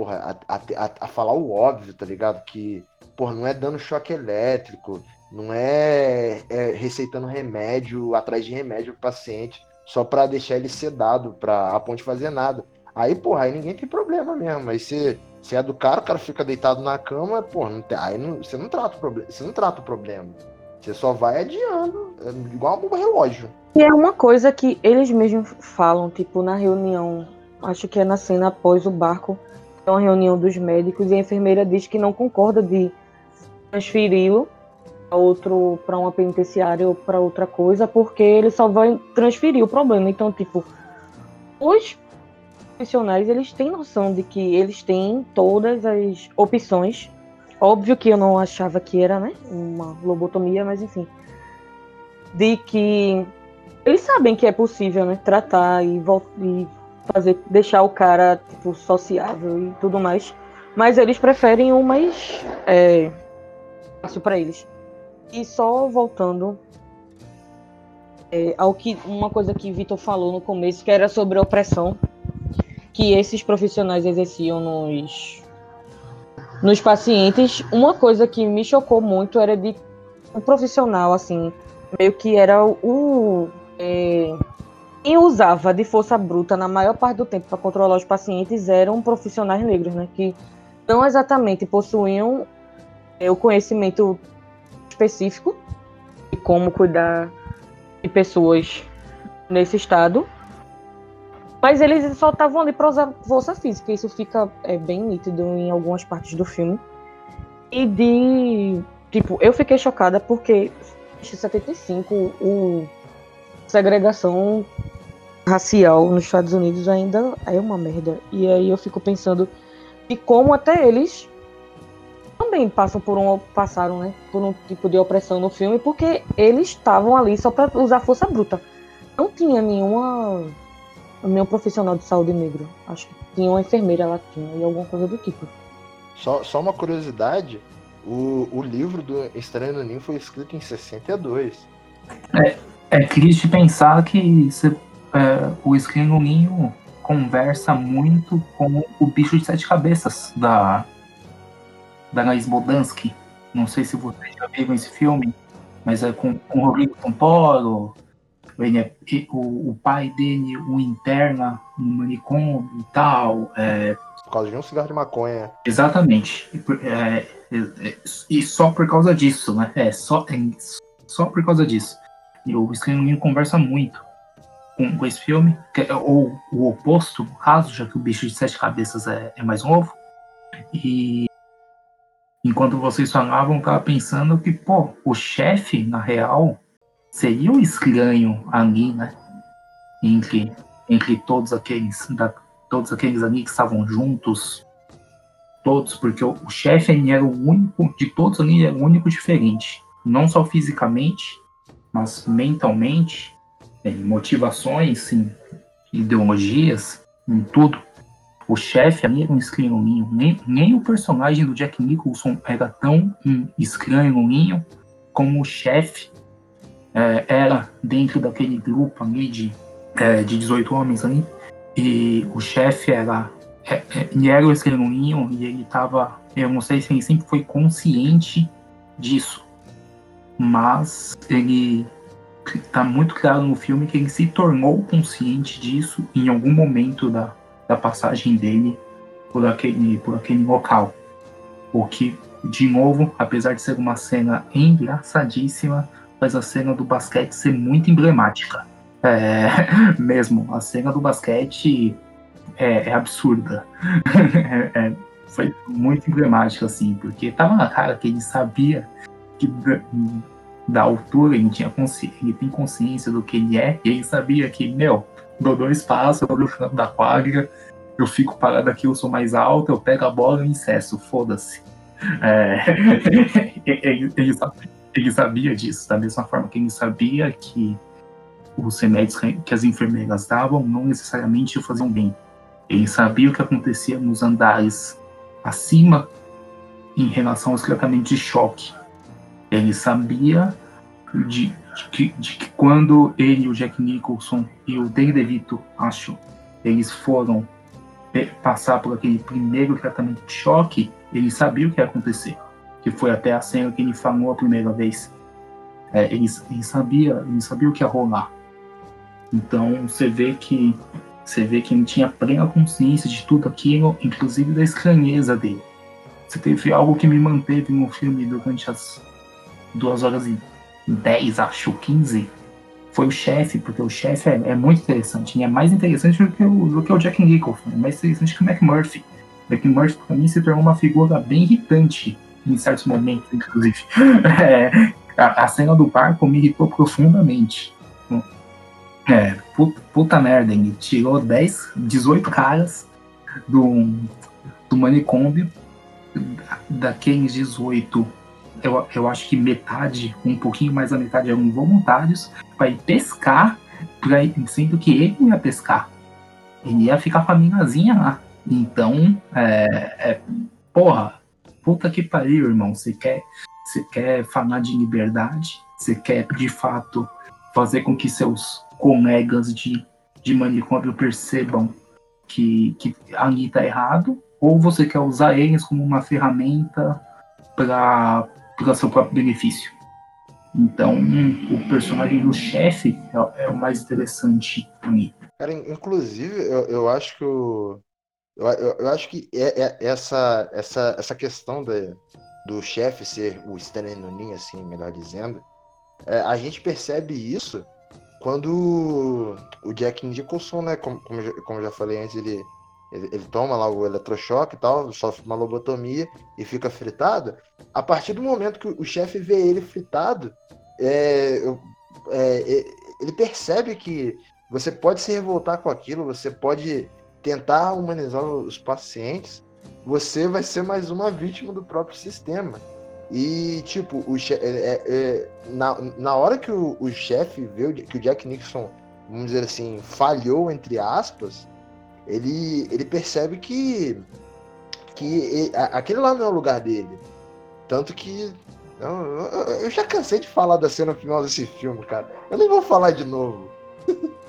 porra, a, a, a, falar o óbvio, tá ligado? Que, porra, não é dando choque elétrico, não é, é receitando remédio atrás de remédio pro paciente só para deixar ele sedado, pra a ponte fazer nada. Aí, porra, aí ninguém tem problema mesmo. Aí você, você é do cara, o cara fica deitado na cama, porra, não tem, aí não, você não trata o problema, você não trata o problema. Você só vai adiando, é igual um relógio. E é uma coisa que eles mesmos falam, tipo, na reunião, acho que é na cena após o barco, uma reunião dos médicos e a enfermeira diz que não concorda de transferi-lo outro para uma penitenciária ou para outra coisa, porque ele só vai transferir o problema. Então, tipo, os profissionais eles têm noção de que eles têm todas as opções. Óbvio que eu não achava que era, né, uma lobotomia, mas enfim, de que eles sabem que é possível, né, tratar e, e fazer, deixar o cara, tipo, sociável e tudo mais. Mas eles preferem o mais é, fácil para eles. E só voltando é, ao que uma coisa que Vitor falou no começo, que era sobre a opressão que esses profissionais exerciam nos nos pacientes. Uma coisa que me chocou muito era de um profissional assim, meio que era o é, quem usava de força bruta na maior parte do tempo para controlar os pacientes eram profissionais negros, né? Que não exatamente possuíam é, o conhecimento específico de como cuidar de pessoas nesse estado, mas eles só estavam ali para usar força física. Isso fica é, bem nítido em algumas partes do filme. E de. Tipo, eu fiquei chocada porque em 75 o segregação racial nos Estados Unidos ainda é uma merda. E aí eu fico pensando de como até eles também passam por um, passaram né, por um tipo de opressão no filme, porque eles estavam ali só para usar força bruta. Não tinha nenhuma nenhum profissional de saúde negro. Acho que tinha uma enfermeira lá tinha, e alguma coisa do tipo. Só, só uma curiosidade, o, o livro do Estranho no Ninho foi escrito em 62. É triste pensar que cê- é, o Estranho no Ninho conversa muito com o bicho de sete cabeças da, da Anaís Bodansky. Não sei se vocês já viram esse filme, mas é com, com o Rodrigo Santoro. Ele é, o, o pai dele o interna no manicômio e tal. É, Por causa de um cigarro de maconha. Exatamente. E é, é, é, e só por causa disso, né? É, só, é, só por causa disso. E o Estranho no Ninho conversa muito com, com esse filme, que é, ou o oposto, no caso, já que o bicho de sete cabeças é, é mais novo. E enquanto vocês falavam, eu tava pensando que, pô, o chefe, na real, seria o estranho ali, né? Entre, entre todos aqueles da, todos aqueles ali que estavam juntos, todos, porque o, o chefe era o único, de todos ali, era o único diferente. Não só fisicamente, mas mentalmente, em motivações, em ideologias, em tudo. O chefe ali era um ninho. Nem, nem o personagem do Jack Nicholson era tão um ninho como o chefe é, era dentro daquele grupo ali de, é, de 18 homens ali. E o chefe era é, é, ele era o escrevinho e ele tava. Eu não sei se ele sempre foi consciente disso. Mas ele tá muito claro no filme que ele se tornou consciente disso em algum momento da, da passagem dele por aquele, por aquele local. O que, de novo, apesar de ser uma cena engraçadíssima, faz a cena do basquete ser muito emblemática. É, mesmo, a cena do basquete é, é absurda. É- foi muito emblemático, assim, porque tava na cara que ele sabia que da, altura ele, tinha ele tem consciência do que ele é, e ele sabia que, meu, dou dois passos, eu olho o canto da quadra, eu fico parado aqui, eu sou mais alto, eu pego a bola e incesso, foda-se. É, ele, ele ele sabia disso, da mesma forma que ele sabia que os remédios que as enfermeiras davam não necessariamente faziam bem. Ele sabia o que acontecia nos andares acima em relação aos tratamentos de choque. Ele sabia de, de de que quando ele, o Jack Nicholson e o Danny DeVito, acho, eles foram eh, passar por aquele primeiro tratamento de choque, ele sabia o que ia acontecer. Que foi até a cena que ele falou a primeira vez. É, ele, ele sabia, ele sabia o que ia rolar. Então você vê que você vê que ele tinha plena consciência de tudo aquilo, inclusive da estranheza dele. Você teve algo que me manteve no filme durante as duas horas e 10, acho, 15, foi o chefe, porque o chefe é, é muito interessante. E é mais interessante do que, o, do que o Jack Nicholson, é mais interessante que o McMurphy. O McMurphy, pra mim, se tornou uma figura bem irritante em certos momentos, inclusive. É, a, a cena do barco me irritou profundamente. É, puta, puta merda, ele tirou 10, 18 caras do, do manicômio. Da- Daqueles 18, eu, eu acho que metade, um pouquinho mais da metade eram voluntários, para ir pescar, pra, ir- sendo que ele ia pescar. Ele ia ficar com a minazinha lá. Então, é, é, porra, puta que pariu, irmão. Você quer, você quer falar de liberdade? Você quer, de fato, fazer com que seus colegas de, de manicômio percebam que, que ali tá errado? Ou você quer usar eles como uma ferramenta para seu próprio benefício? Então, o personagem do chefe é, é o mais interessante pra mim. Cara, in- inclusive, eu, eu acho que o. Eu, eu, eu acho que é, é- essa, essa, essa questão da, do chefe ser o no ninho, assim, melhor dizendo, é, a gente percebe isso quando o Jack Nicholson, né, como, como, como eu já falei antes, ele, ele, ele toma lá o eletrochoque e tal, sofre uma lobotomia e fica fritado. A partir do momento que o chefe vê ele fritado, é, é, ele percebe que você pode se revoltar com aquilo, você pode tentar humanizar os pacientes, você vai ser mais uma vítima do próprio sistema. E, tipo, o che- é- é- é, na, na hora que o, o chefe vê que o Jack Nixon, vamos dizer assim, falhou, entre aspas, ele, ele percebe que, que e- a- aquele lá não é o lugar dele. Tanto que. Eu, eu- já cansei de falar da cena final desse filme, cara. Eu nem vou falar de novo.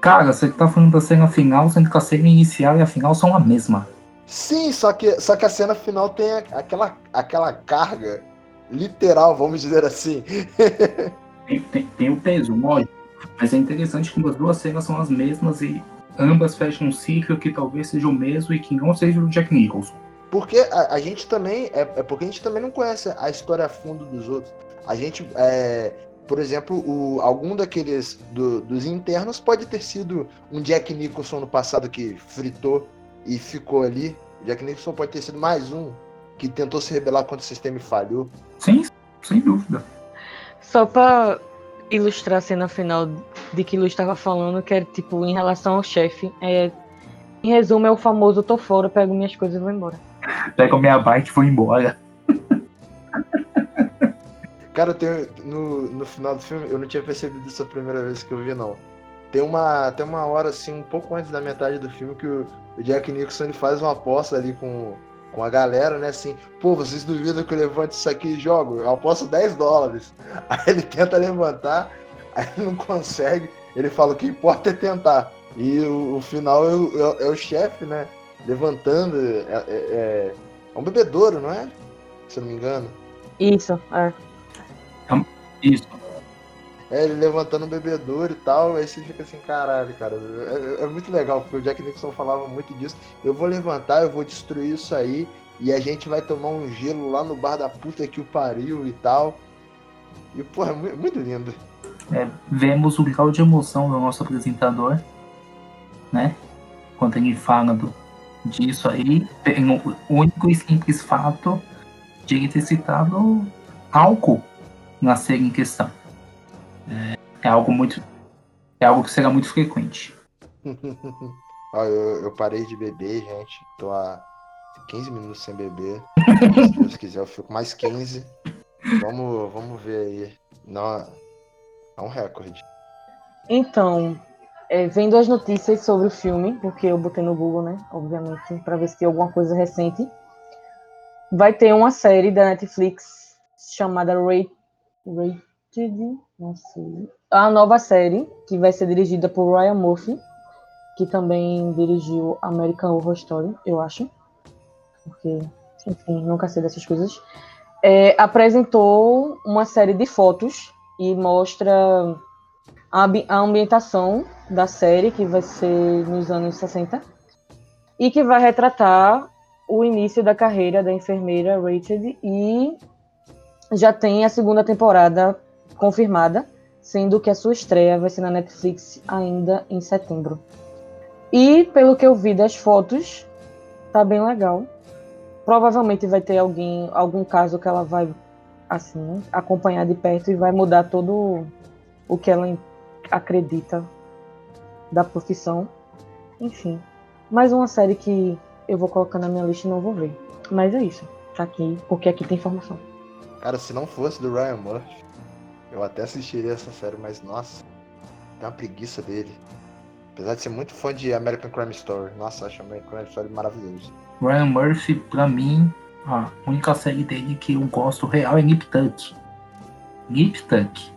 Cara, você tá falando da cena final, sendo que a cena inicial e a final são a mesma. Sim, só que, só que a cena final tem aquela, aquela carga literal, vamos dizer assim. Tem, tem- tem o peso, lógico. Mas é interessante que as duas cenas são as mesmas e ambas fecham um ciclo que talvez seja o mesmo e que não seja o Jack Nicholson. Porque a, a gente também. É, é porque a gente também não conhece a história a fundo dos outros. A gente. É, por exemplo, o, algum daqueles do- dos internos pode ter sido um Jack Nicholson no passado que fritou e ficou ali. O Jack Nicholson pode ter sido mais um que tentou se rebelar contra o sistema e falhou. Sim, sem dúvida. Só pra ilustrar a cena final de que Lu estava falando, que era tipo, em relação ao chefe, é, em resumo, é o famoso tô fora, pego minhas coisas e vou embora. Pega a minha bike e vou embora. Cara, eu tenho, no, no final do filme, eu não tinha percebido isso a primeira vez que eu vi, não. Tem uma, tem uma hora, assim, um pouco antes da metade do filme, que o, o Jack Nicholson ele faz uma aposta ali com, com a galera, né? Assim, pô, vocês duvidam que eu levante isso aqui e jogo? Eu aposto 10 dólares. Aí ele tenta levantar, aí ele não consegue. Ele fala, o que importa é tentar. E o, o final é o, é o- é o chefe, né? Levantando. É, é- é- é um bebedouro, não é? Se eu não me engano. Isso, é. Isso. É, ele levantando o bebedouro e tal, aí você fica assim, caralho, cara. É, é- é muito legal, porque o Jack Nixon falava muito disso. Eu vou levantar, eu vou destruir isso aí, e a gente vai tomar um gelo lá no bar da puta que o pariu e tal. E, porra, é mu- muito lindo. É, vemos o grau de emoção do nosso apresentador, né? Quando ele fala do, disso aí, tem o único e simples fato de ele ter citado álcool na série em questão. É, é algo muito. É algo que será muito frequente. Ó, eu, eu parei de beber, gente. Tô há 15 minutos sem beber. Se Deus quiser, eu fico mais 15. Vamos, vamos ver aí. Não, é um recorde. Então, é, vendo as notícias sobre o filme, porque eu botei no Google, né? Obviamente, para ver se tem alguma coisa recente. Vai ter uma série da Netflix chamada Ra- Rated. A nova série, que vai ser dirigida por Ryan Murphy, que também dirigiu American Horror Story, eu acho. Porque, enfim, nunca sei dessas coisas. É, apresentou uma série de fotos e mostra a, a ambientação da série, que vai ser nos anos 60, e que vai retratar o início da carreira da enfermeira Rachel e já tem a segunda temporada confirmada, sendo que a sua estreia vai ser na Netflix ainda em setembro. E pelo que eu vi das fotos, tá bem legal. Provavelmente vai ter alguém, algum caso que ela vai assim, acompanhar de perto e vai mudar todo o que ela acredita da profissão. Enfim, mais uma série que eu vou colocar na minha lista e não vou ver. Mas é isso. Tá aqui, porque aqui tem informação. Cara, se não fosse do Ryan Murphy, eu até assistiria essa série, mas nossa, tem uma preguiça dele. Apesar de ser muito fã de American Crime Story. Nossa, acho American Crime Story maravilhoso. Ryan Murphy, pra mim, a única série dele que eu gosto real é Nip Tuck. Nip Tuck.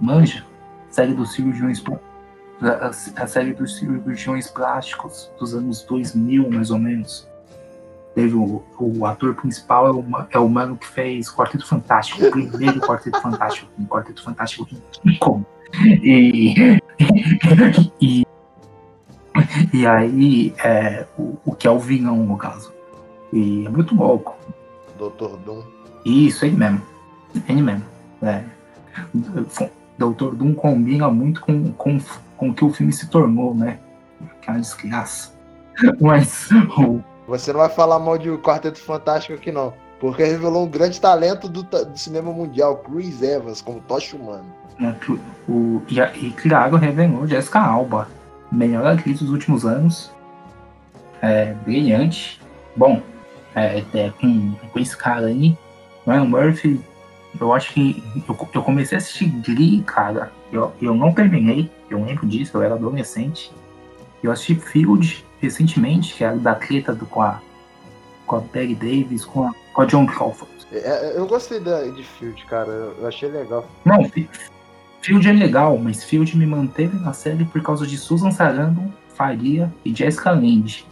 Manja? Série dos cirurgiões a série dos cirurgiões plásticos dos anos 2000, mais ou menos. Teve o, o ator principal é é o mano que fez Quarteto Fantástico, o primeiro Quarteto Fantástico, um Quarteto Fantástico rico. E, e, e aí, é, o, o que é o vilão, no caso. E é muito louco. Dr. Doom. Isso, ele mesmo. Ele mesmo. É. Doutor Doom combina muito com, com, com o que o filme se tornou, né? Aquela desgraça. Mas o, Você não vai falar mal de Quarteto Fantástico aqui não. Porque revelou um grande talento do, do cinema mundial, Chris Evans, como Tocha Humano. que o, e, e revelou Jessica Alba, melhor atriz dos últimos anos. é brilhante. Bom, é, é, com, com esse cara aí, Ryan Murphy, eu acho que eu, eu comecei a assistir Glee, cara. Eu, eu não terminei, eu lembro disso, eu era adolescente. Eu assisti Field recentemente, que é da treta do, com a com a Peggy Davis, com a, com a John Crawford. É, é, eu gostei da, de Field, cara. Eu achei legal. Não, Field é legal, mas Field me manteve na série por causa de Susan Sarandon, Faria e Jessica Lange.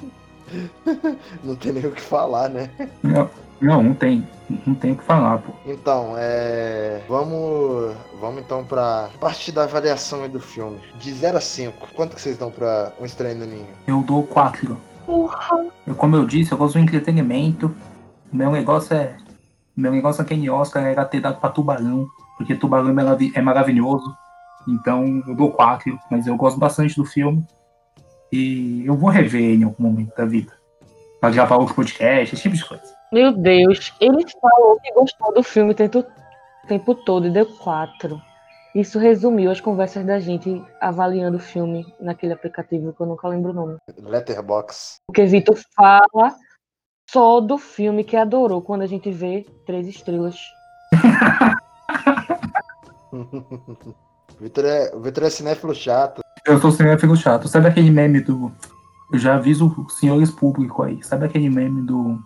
não tem nem o que falar, né? Não, não, não tem. Não tem o que falar, pô. Então, é. Vamos. Vamos então pra parte da avaliação do filme. De 0 a 5, quanto que vocês dão pra um estranho no ninho? Eu dou 4. Porra. Eu, como eu disse, eu gosto do entretenimento. O meu negócio é. O meu negócio aquele Oscar era ter dado pra tubarão. Porque tubarão é, é maravilhoso. Então eu dou 4, mas eu gosto bastante do filme. E eu vou rever em algum momento da vida. Pra gravar outro podcast, esse tipo de coisa. Meu Deus, ele falou que gostou do filme o tempo todo e deu 4. Isso resumiu as conversas da gente avaliando o filme naquele aplicativo que eu nunca lembro o nome. Letterbox. Porque Vitor fala só do filme que adorou quando a gente vê três estrelas. Vitor é, Vitor é cinéfilo chato. Eu sou cinéfilo chato. Sabe aquele meme do. Eu já aviso os senhores públicos aí. Sabe aquele meme do.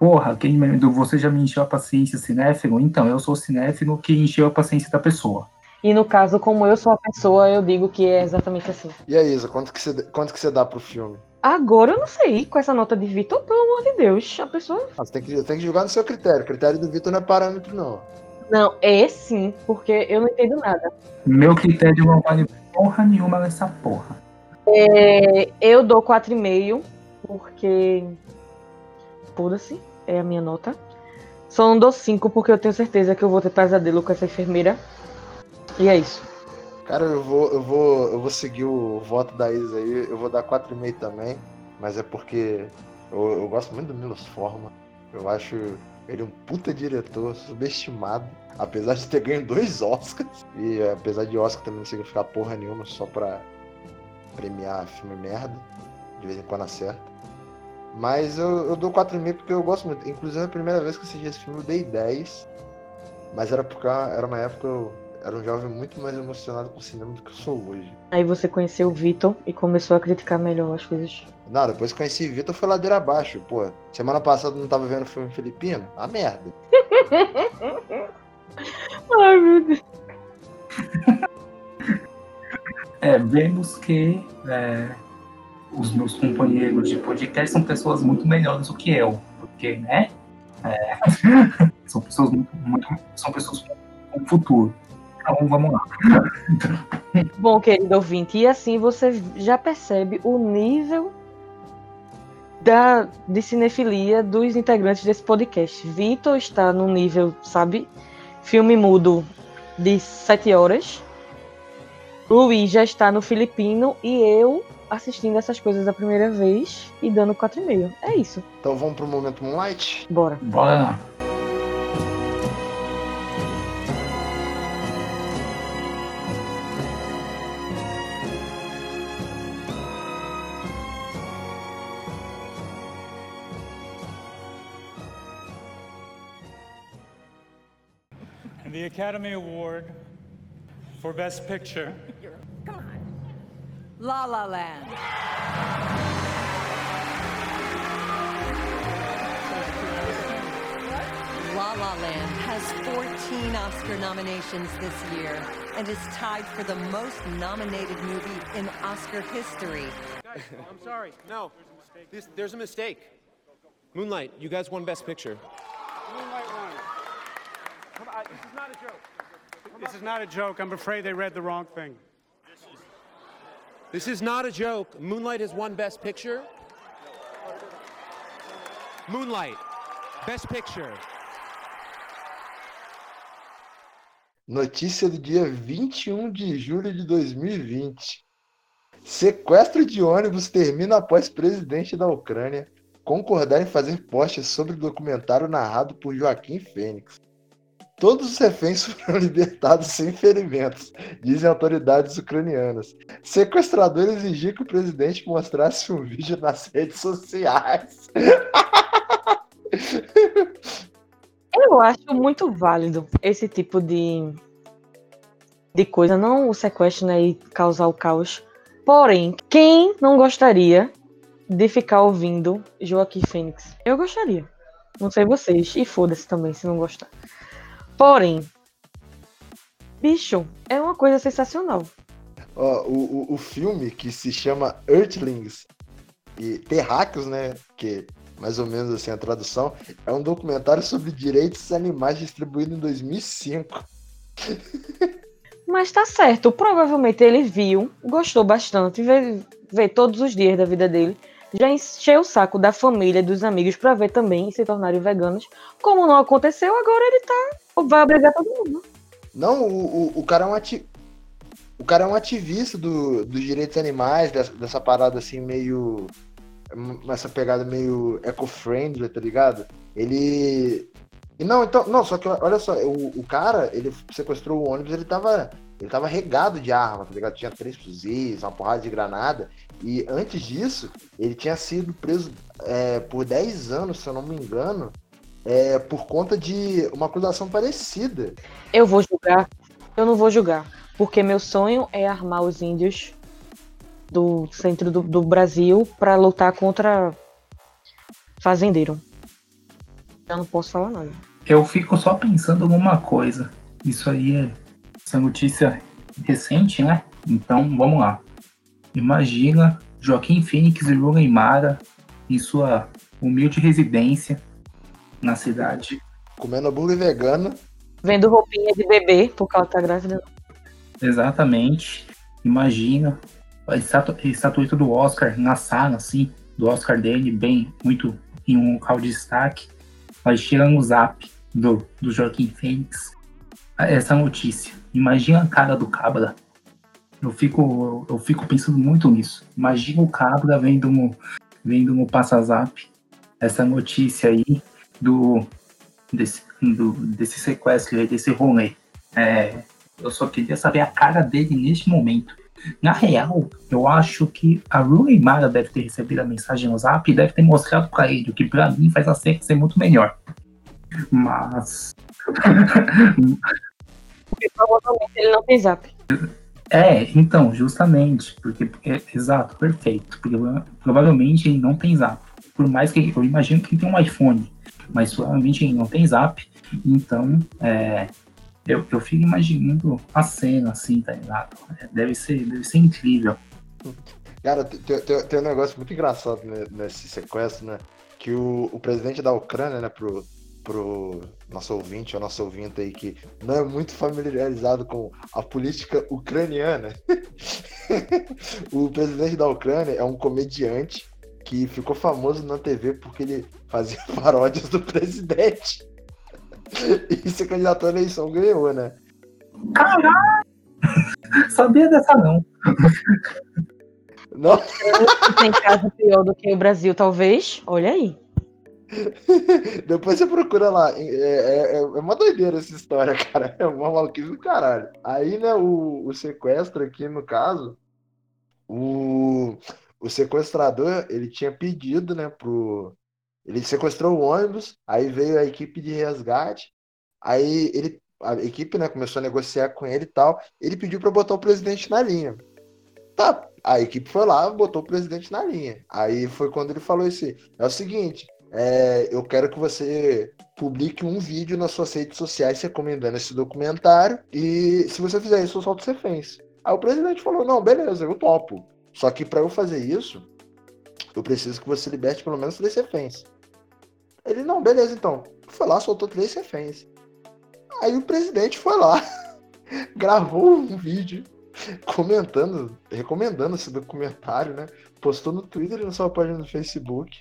Porra, aquele meme do você já me encheu a paciência cinéfilo? Então, eu sou cinéfilo que encheu a paciência da pessoa. E no caso, como eu sou a pessoa, eu digo que é exatamente assim. E aí, Isa, quanto que você, quanto que você dá pro filme? Agora eu não sei, com essa nota de Vitor, pelo amor de Deus, a pessoa. Ah, você tem que, tem que julgar no seu critério. O critério do Vitor não é parâmetro, não. Não, é sim, porque eu não entendo nada. Meu critério não vale porra nenhuma nessa porra. É, eu dou 4,5, porque. Foda-se, é a minha nota. Só não dou 5 porque eu tenho certeza que eu vou ter pesadelo com essa enfermeira. E é isso. Cara, eu vou, eu vou, eu vou seguir o voto da Isa aí. Eu vou dar 4,5 também. Mas é porque eu, eu gosto muito do Milos Forma. Eu acho ele um puta diretor, subestimado. Apesar de ter ganho dois Oscars. E apesar de Oscar também não significar porra nenhuma, só pra premiar filme merda. De vez em quando acerta. Mas eu, eu dou 4,5 porque eu gosto muito. Inclusive a primeira vez que assisti esse filme eu dei 10. Mas era porque era uma época eu era um jovem muito mais emocionado com o cinema do que eu sou hoje. Aí você conheceu o Vitor e começou a criticar melhor as coisas. Não, depois que conheci o Vitor foi ladeira abaixo. Pô, semana passada não tava vendo filme filipino? A merda. Ai, meu Deus. É, vemos que é, os meus companheiros de podcast são pessoas muito melhores do que eu. Porque, né? É, são pessoas muito, muito, são pessoas com futuro. Então vamos lá. Bom, querido ouvinte, e assim você já percebe o nível da, de cinefilia dos integrantes desse podcast. Vitor está no nível, sabe, filme mudo de sete horas. Luiz já está no filipino e eu assistindo essas coisas a primeira vez e dando 4,5. É isso. Então vamos pro momento Moonlight? Bora. Bora Academy Award for Best Picture. Come on. La La Land. La La Land has 14 Oscar nominations this year and is tied for the most nominated movie in Oscar history. Guys, I'm sorry. No, there's a this, there's a mistake. Moonlight, you guys won Best Picture. Moonlight won. Come on, this is not a joke. This is not a joke. I'm afraid they read the wrong thing. This is not a joke. Moonlight has won Best Picture. Moonlight, Best Picture. Notícia do dia 21 de julho de 2020. Sequestro de ônibus termina após presidente da Ucrânia concordar em fazer posts sobre o documentário narrado por Joaquim Fênix. Todos os reféns foram libertados sem ferimentos, dizem autoridades ucranianas. Sequestrador exigiu que o presidente mostrasse um vídeo nas redes sociais. Eu acho muito válido esse tipo de, de coisa, não o sequestro né, e causar o caos. Porém, quem não gostaria de ficar ouvindo Joaquim Fênix? Eu gostaria. Não sei vocês. E foda-se também se não gostar. Porém, bicho, é uma coisa sensacional. Ó, o, o, o filme que se chama Earthlings e Terráqueos, né? Que mais ou menos assim a tradução, é um documentário sobre direitos animais distribuído em 2005. Mas tá certo, provavelmente ele viu, gostou bastante, vê, vê todos os dias da vida dele, já encheu o saco da família, dos amigos para ver também e se tornarem veganos. Como não aconteceu, agora ele tá. Vai obrigar todo mundo. Não, o, o, o cara é um ati... O cara é um ativista do, dos direitos animais, dessa, dessa parada assim, meio essa pegada meio eco-friendly, tá ligado? Ele. E não, então, não, só que olha só, o, o cara, ele sequestrou o ônibus, ele tava. Ele tava regado de arma, tá ligado? Tinha três fuzis, uma porrada de granada. E antes disso, ele tinha sido preso é, por 10 anos, se eu não me engano, é, por conta de uma acusação parecida. Eu vou julgar. Eu não vou julgar. Porque meu sonho é armar os índios do centro do, do Brasil para lutar contra fazendeiro. Eu não posso falar nada. Eu fico só pensando numa coisa. Isso aí é essa notícia recente, né? Então vamos lá. Imagina Joaquim Phoenix e Roland Mara em sua humilde residência na cidade. Comendo hambúrguer vegano. Vendo roupinha de bebê, porque ela tá grávida. Exatamente. Imagina a estatueta do Oscar na sala, assim, do Oscar dele, bem, muito em um local de destaque. Aí chega no zap do, do Joaquim Fênix essa notícia. Imagina a cara do Cabra. Eu fico, eu, eu fico pensando muito nisso. Imagina o Cabra vendo no, vendo no PassaZap essa notícia aí do desse, do, desse sequestro, desse rolê. É, eu só queria saber a cara dele neste momento. Na real, eu acho que a Rooney Mara deve ter recebido a mensagem no zap e deve ter mostrado para ele, o que para mim faz a série ser muito melhor. Mas. porque provavelmente ele não tem zap. É, então, justamente, porque, porque exato, perfeito. Porque provavelmente ele não tem zap. Por mais que eu imagino que ele tem um iPhone, mas provavelmente não tem zap. Então, é, eu, eu fico imaginando a cena, assim, tá ligado? Deve ser, deve ser incrível. Cara, tem, tem, tem um negócio muito engraçado nesse sequestro, né? Que o, o presidente da Ucrânia, né, pro, pro nosso ouvinte ou nosso ouvinte aí que não é muito familiarizado com a política ucraniana, o presidente da Ucrânia é um comediante que ficou famoso na TV porque ele fazia paródias do presidente. E se candidatou à eleição, ganhou, né? Caralho! Sabia dessa não. Não. Tem caso pior do que o Brasil, talvez. Olha aí. Depois você procura lá. É, é, é, uma doideira essa história, cara. É uma maluquice do caralho. Aí, né, o, o sequestro aqui, no caso, o, o sequestrador, ele tinha pedido, né, pro, ele sequestrou o ônibus, aí veio a equipe de resgate, aí ele, a equipe né, começou a negociar com ele e tal. Ele pediu para botar o presidente na linha. Tá, a equipe foi lá, botou o presidente na linha. Aí foi quando ele falou assim: é o seguinte, é, eu quero que você publique um vídeo nas suas redes sociais recomendando esse documentário e se você fizer isso, eu solto você fez. Aí o presidente falou: não, beleza, eu topo. Só que para eu fazer isso, eu preciso que você liberte pelo menos três reféns. Ele, não, beleza então. Foi lá, soltou três reféns. Aí o presidente foi lá, gravou um vídeo comentando, recomendando esse documentário, né? Postou no Twitter e na sua página no Facebook.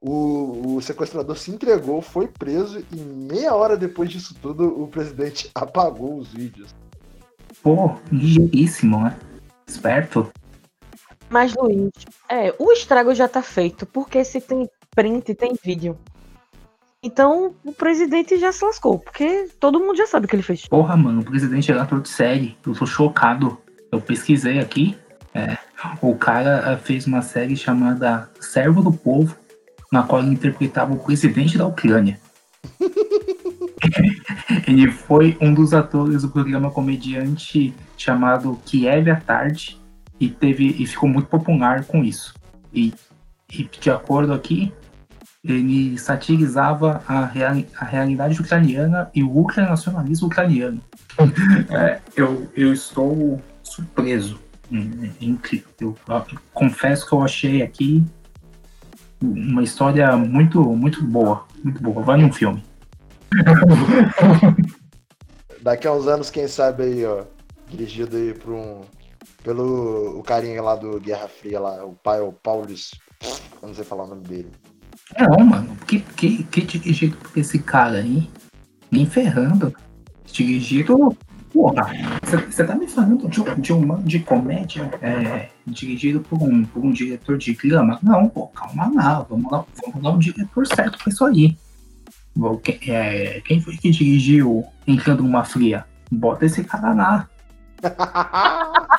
O, o, sequestrador se entregou, foi preso e meia hora depois disso tudo o presidente apagou os vídeos. Pô, ligeiríssimo, né? Esperto. Mas, Luiz, é, o estrago já tá feito, porque se tem print, tem vídeo. Então o presidente já se lascou, porque todo mundo já sabe o que ele fez. Porra, mano, o presidente é ator de série. Eu tô chocado. Eu pesquisei aqui. É, o cara eh, fez uma série chamada Servo do Povo, na qual ele interpretava o presidente da Ucrânia. ele foi um dos atores do programa comediante chamado Kiev à Tarde e teve e ficou muito popular com isso. E, e de acordo aqui, ele satirizava a, real, a realidade ucraniana e o ultranacionalismo ucraniano. É, eu, eu estou surpreso. É incrível. Eu, eu confesso que eu achei aqui uma história muito, muito boa. Muito boa. Vale um filme. Daqui a uns anos, quem sabe aí, ó, dirigido aí por um. Pelo o carinha lá do Guerra Fria lá, o pai, o Paulus. Não sei falar o nome dele. Não, mano, que, que, que dirigido por esse cara aí? Nem ferrando. Dirigido. Porra, você tá me falando de, de um de comédia é, dirigido por um, por um diretor de drama? Não, pô, calma lá, vamos lá, vamos dar um diretor certo pra isso aí. Vou- que- é, quem foi que dirigiu Entrando numa Fria? Bota esse cara lá.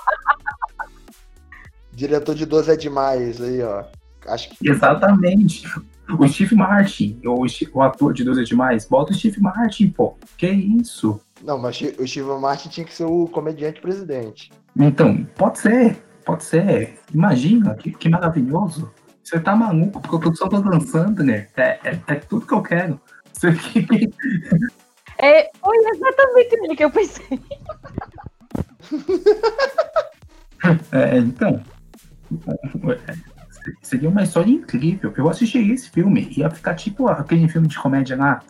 Diretor de 12 é demais aí, ó. Acho que Exatamente. O Steve Martin, o, o ator de 12 é demais, bota o Steve Martin, pô. Que isso? Não, mas o Steve Martin tinha que ser o comediante presidente. Então, pode ser, pode ser. Imagina, que, que maravilhoso. Você tá maluco, porque eu tô só tô dançando, né? É, é, é tudo que eu quero. É, foi exatamente nele que eu pensei. É, então. Seria uma história incrível. Eu assistiria esse filme. Ia ficar tipo aquele filme de comédia lá.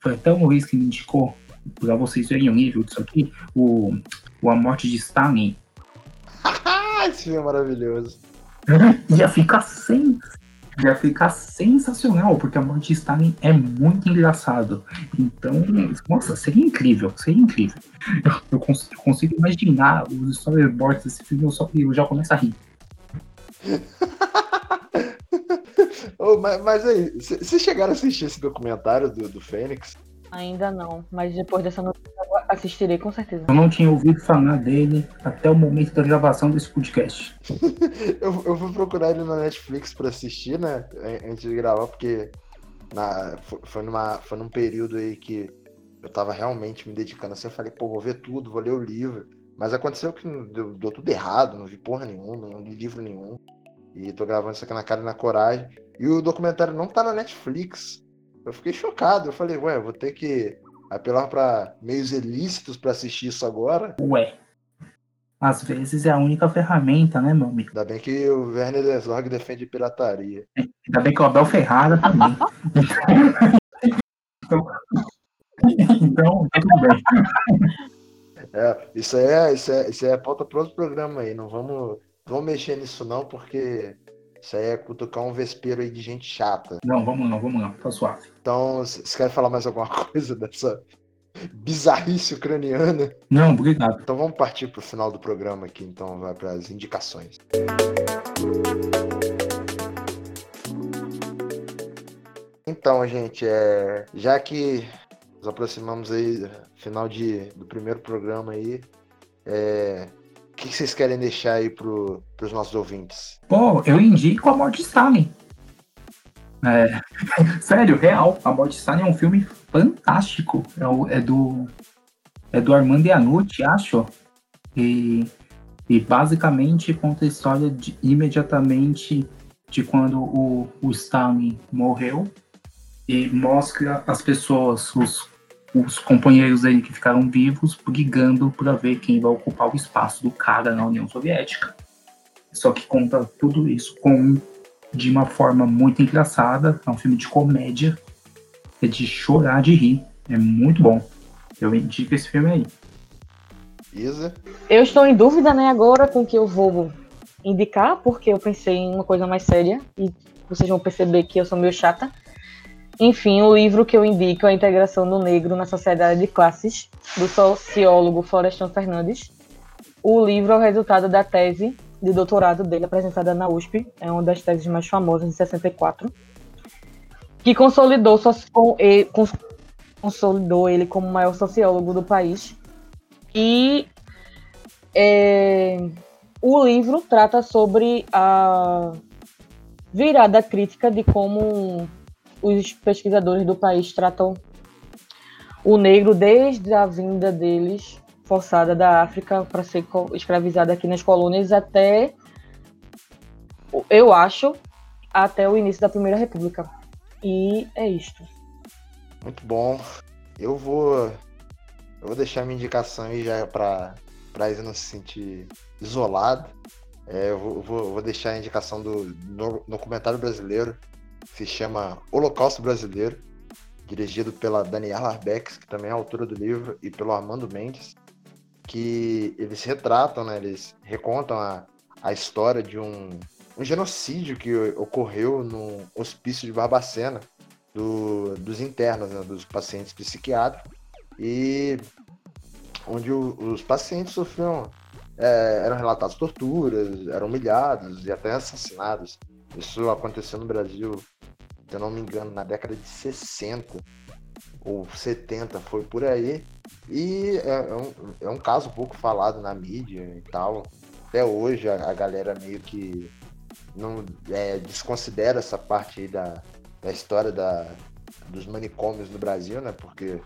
Foi até o Luiz que me indicou. Pra vocês verem o nível disso aqui. O, o A Morte de Stalin. Ah, esse filme é maravilhoso. Ia ficar sem. Ia ficar sensacional, porque a morte de Stalin é muito engraçado. Então, nossa, seria incrível, seria incrível. Eu, eu cons- eu consigo imaginar os storyboards desse filme, eu, só, eu já começo a rir. Ô, mas, mas aí, vocês chegaram a assistir esse documentário do, do Fênix? Ainda não, mas depois dessa notícia eu assistirei com certeza. Eu não tinha ouvido falar dele até o momento da gravação desse podcast. Eu, eu fui procurar ele na Netflix pra assistir, né? an- Antes de gravar, porque na, fo- foi, numa, foi num período aí que eu tava realmente me dedicando assim. Eu falei, pô, vou ver tudo, vou ler o livro. Mas aconteceu que deu, deu tudo errado, não vi porra nenhuma, não li livro nenhum. E tô gravando isso aqui na cara e na coragem. E o documentário não tá na Netflix. Eu fiquei chocado. Eu falei, ué, vou ter que apelar pra meios ilícitos pra assistir isso agora. Ué. Às vezes é a única ferramenta, né, meu amigo? Ainda bem que o Werner Herzog defende pirataria. Ainda bem que o Abel Ferrara também. então, então, tudo bem. É, isso aí é, isso é, isso é pauta para outro programa aí. Não vamos, não vamos mexer nisso não, porque isso aí é cutucar um vespeiro aí de gente chata. Não, vamos lá, vamos lá, tá suave. Então, você quer falar mais alguma coisa dessa bizarrice ucraniana? Não, obrigado. Então vamos partir pro final do programa aqui, então vai para as indicações. Então, gente, é, já que nos aproximamos aí do final de, do primeiro programa aí, é, que vocês querem deixar aí pro, pros nossos ouvintes? Pô, eu indico a Morte de Stalin. É, sério, real. A Morte de Stalin é um filme fantástico. É, é do é do Armando Iannucci, acho. E, e basicamente conta a história de, imediatamente de quando o, o Stalin morreu e mostra as pessoas, os, os companheiros dele que ficaram vivos, brigando para ver quem vai ocupar o espaço do cara na União Soviética. Só que conta tudo isso com de uma forma muito engraçada. É um filme de comédia. É de chorar de rir. É muito bom. Eu indico esse filme aí. Isa? Eu estou em dúvida, né, agora com o que eu vou indicar, porque eu pensei em uma coisa mais séria e vocês vão perceber que eu sou meio chata. Enfim, o livro que eu indico é A Integração do Negro na Sociedade de Classes, do sociólogo Florestan Fernandes. O livro é o resultado da tese de doutorado dele apresentada na USP, é uma das teses mais famosas de 64, que consolidou, consolidou ele como o maior sociólogo do país. E é, o livro trata sobre a virada crítica de como os pesquisadores do país tratam o negro desde a vinda deles forçada da África para ser escravizada aqui nas colônias até eu acho até o início da Primeira República. E é isto. Muito bom. Eu vou eu vou deixar minha indicação aí já para para não se sentir isolado. É, eu vou, vou, vou, deixar a indicação do documentário brasileiro, se chama Holocausto Brasileiro, dirigido pela Daniela Arbex, que também é autora do livro, e pelo Armando Mendes, que eles retratam, né, eles recontam a, a história de um, um genocídio que ocorreu no hospício de Barbacena, do, dos internos, né, dos pacientes psiquiátricos, e onde o, os pacientes sofriam é, eram relatadas torturas, eram humilhados e até assassinados. Isso aconteceu no Brasil, se eu não me engano, na década de 60 ou 70, foi por aí. E é, é, um, é um caso pouco falado na mídia e tal. Até hoje a, a galera meio que não é, desconsidera essa parte aí da, da história da, dos manicômios no Brasil, né? Porque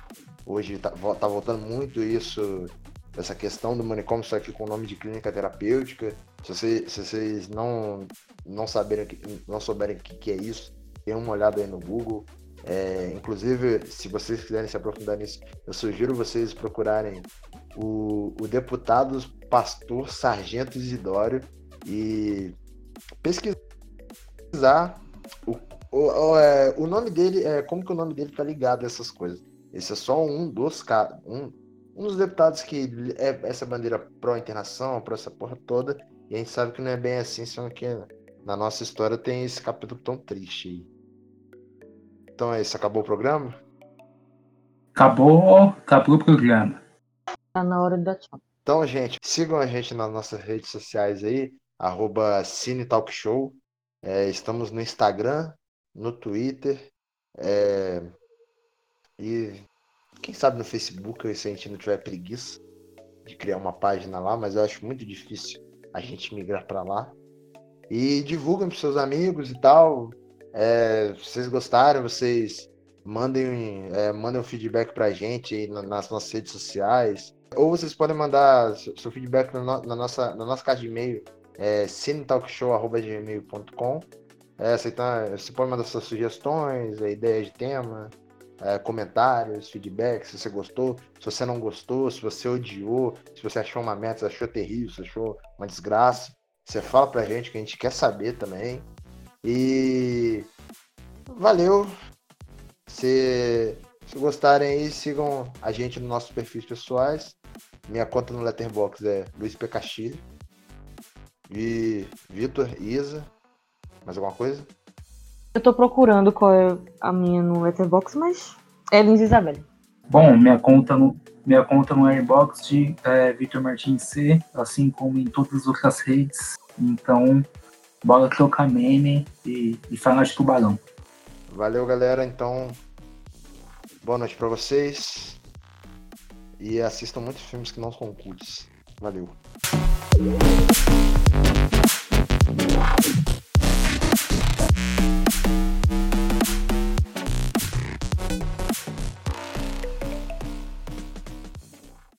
hoje tá, tá voltando muito isso essa questão do manicômio, só aqui com o nome de clínica terapêutica. Se, você, se vocês não, não, saberem, não souberem o que, que é isso, dê uma olhada aí no Google. É, inclusive, se vocês quiserem se aprofundar nisso, eu sugiro vocês procurarem o, o deputado pastor Sargento Isidório e pesquisar o, o, é, o nome dele, é, como que o nome dele tá ligado a essas coisas. Esse é só um dos um, um dos deputados que é essa bandeira pró-internação, pró essa porra toda, e a gente sabe que não é bem assim, só que na nossa história tem esse capítulo tão triste aí. Então é isso, acabou o programa? Acabou, acabou o programa. Tá na hora da tchau. Então, gente, sigam a gente nas nossas redes sociais aí, arroba Cine Talk Show. É, estamos no Instagram, no Twitter. É, e quem sabe no Facebook, se a gente não tiver preguiça de criar uma página lá, mas eu acho muito difícil a gente migrar para lá. E divulguem para seus amigos e tal. É, vocês gostaram, vocês mandem, é, mandem um feedback para a gente nas nossas redes sociais. Ou vocês podem mandar seu feedback na, na nossa, na nossa caixa de e-mail, é, cinetalkshow.gmail.com. É, você, tá, você pode mandar suas sugestões, ideias de tema, é, comentários, feedback, se você gostou, se você não gostou, se você odiou, se você achou uma meta, se achou terrível, se achou uma desgraça. Você fala pra gente que a gente quer saber também. E valeu. Se, se gostarem aí, sigam a gente nos nossos perfis pessoais. Minha conta no Letterboxd é Luiz P. Castilho. E Vitor, Isa. Mais alguma coisa? Eu tô procurando qual é a minha no Letterboxd, mas é Lins Isabelle. Bom, minha conta no, minha conta no Airbox é Victor Martins C, assim como em todas as outras redes. Então, bora trocar meme e, e falar de tubarão. Valeu, galera. Então, boa noite para vocês. E assistam muitos filmes que não são cultos. Valeu.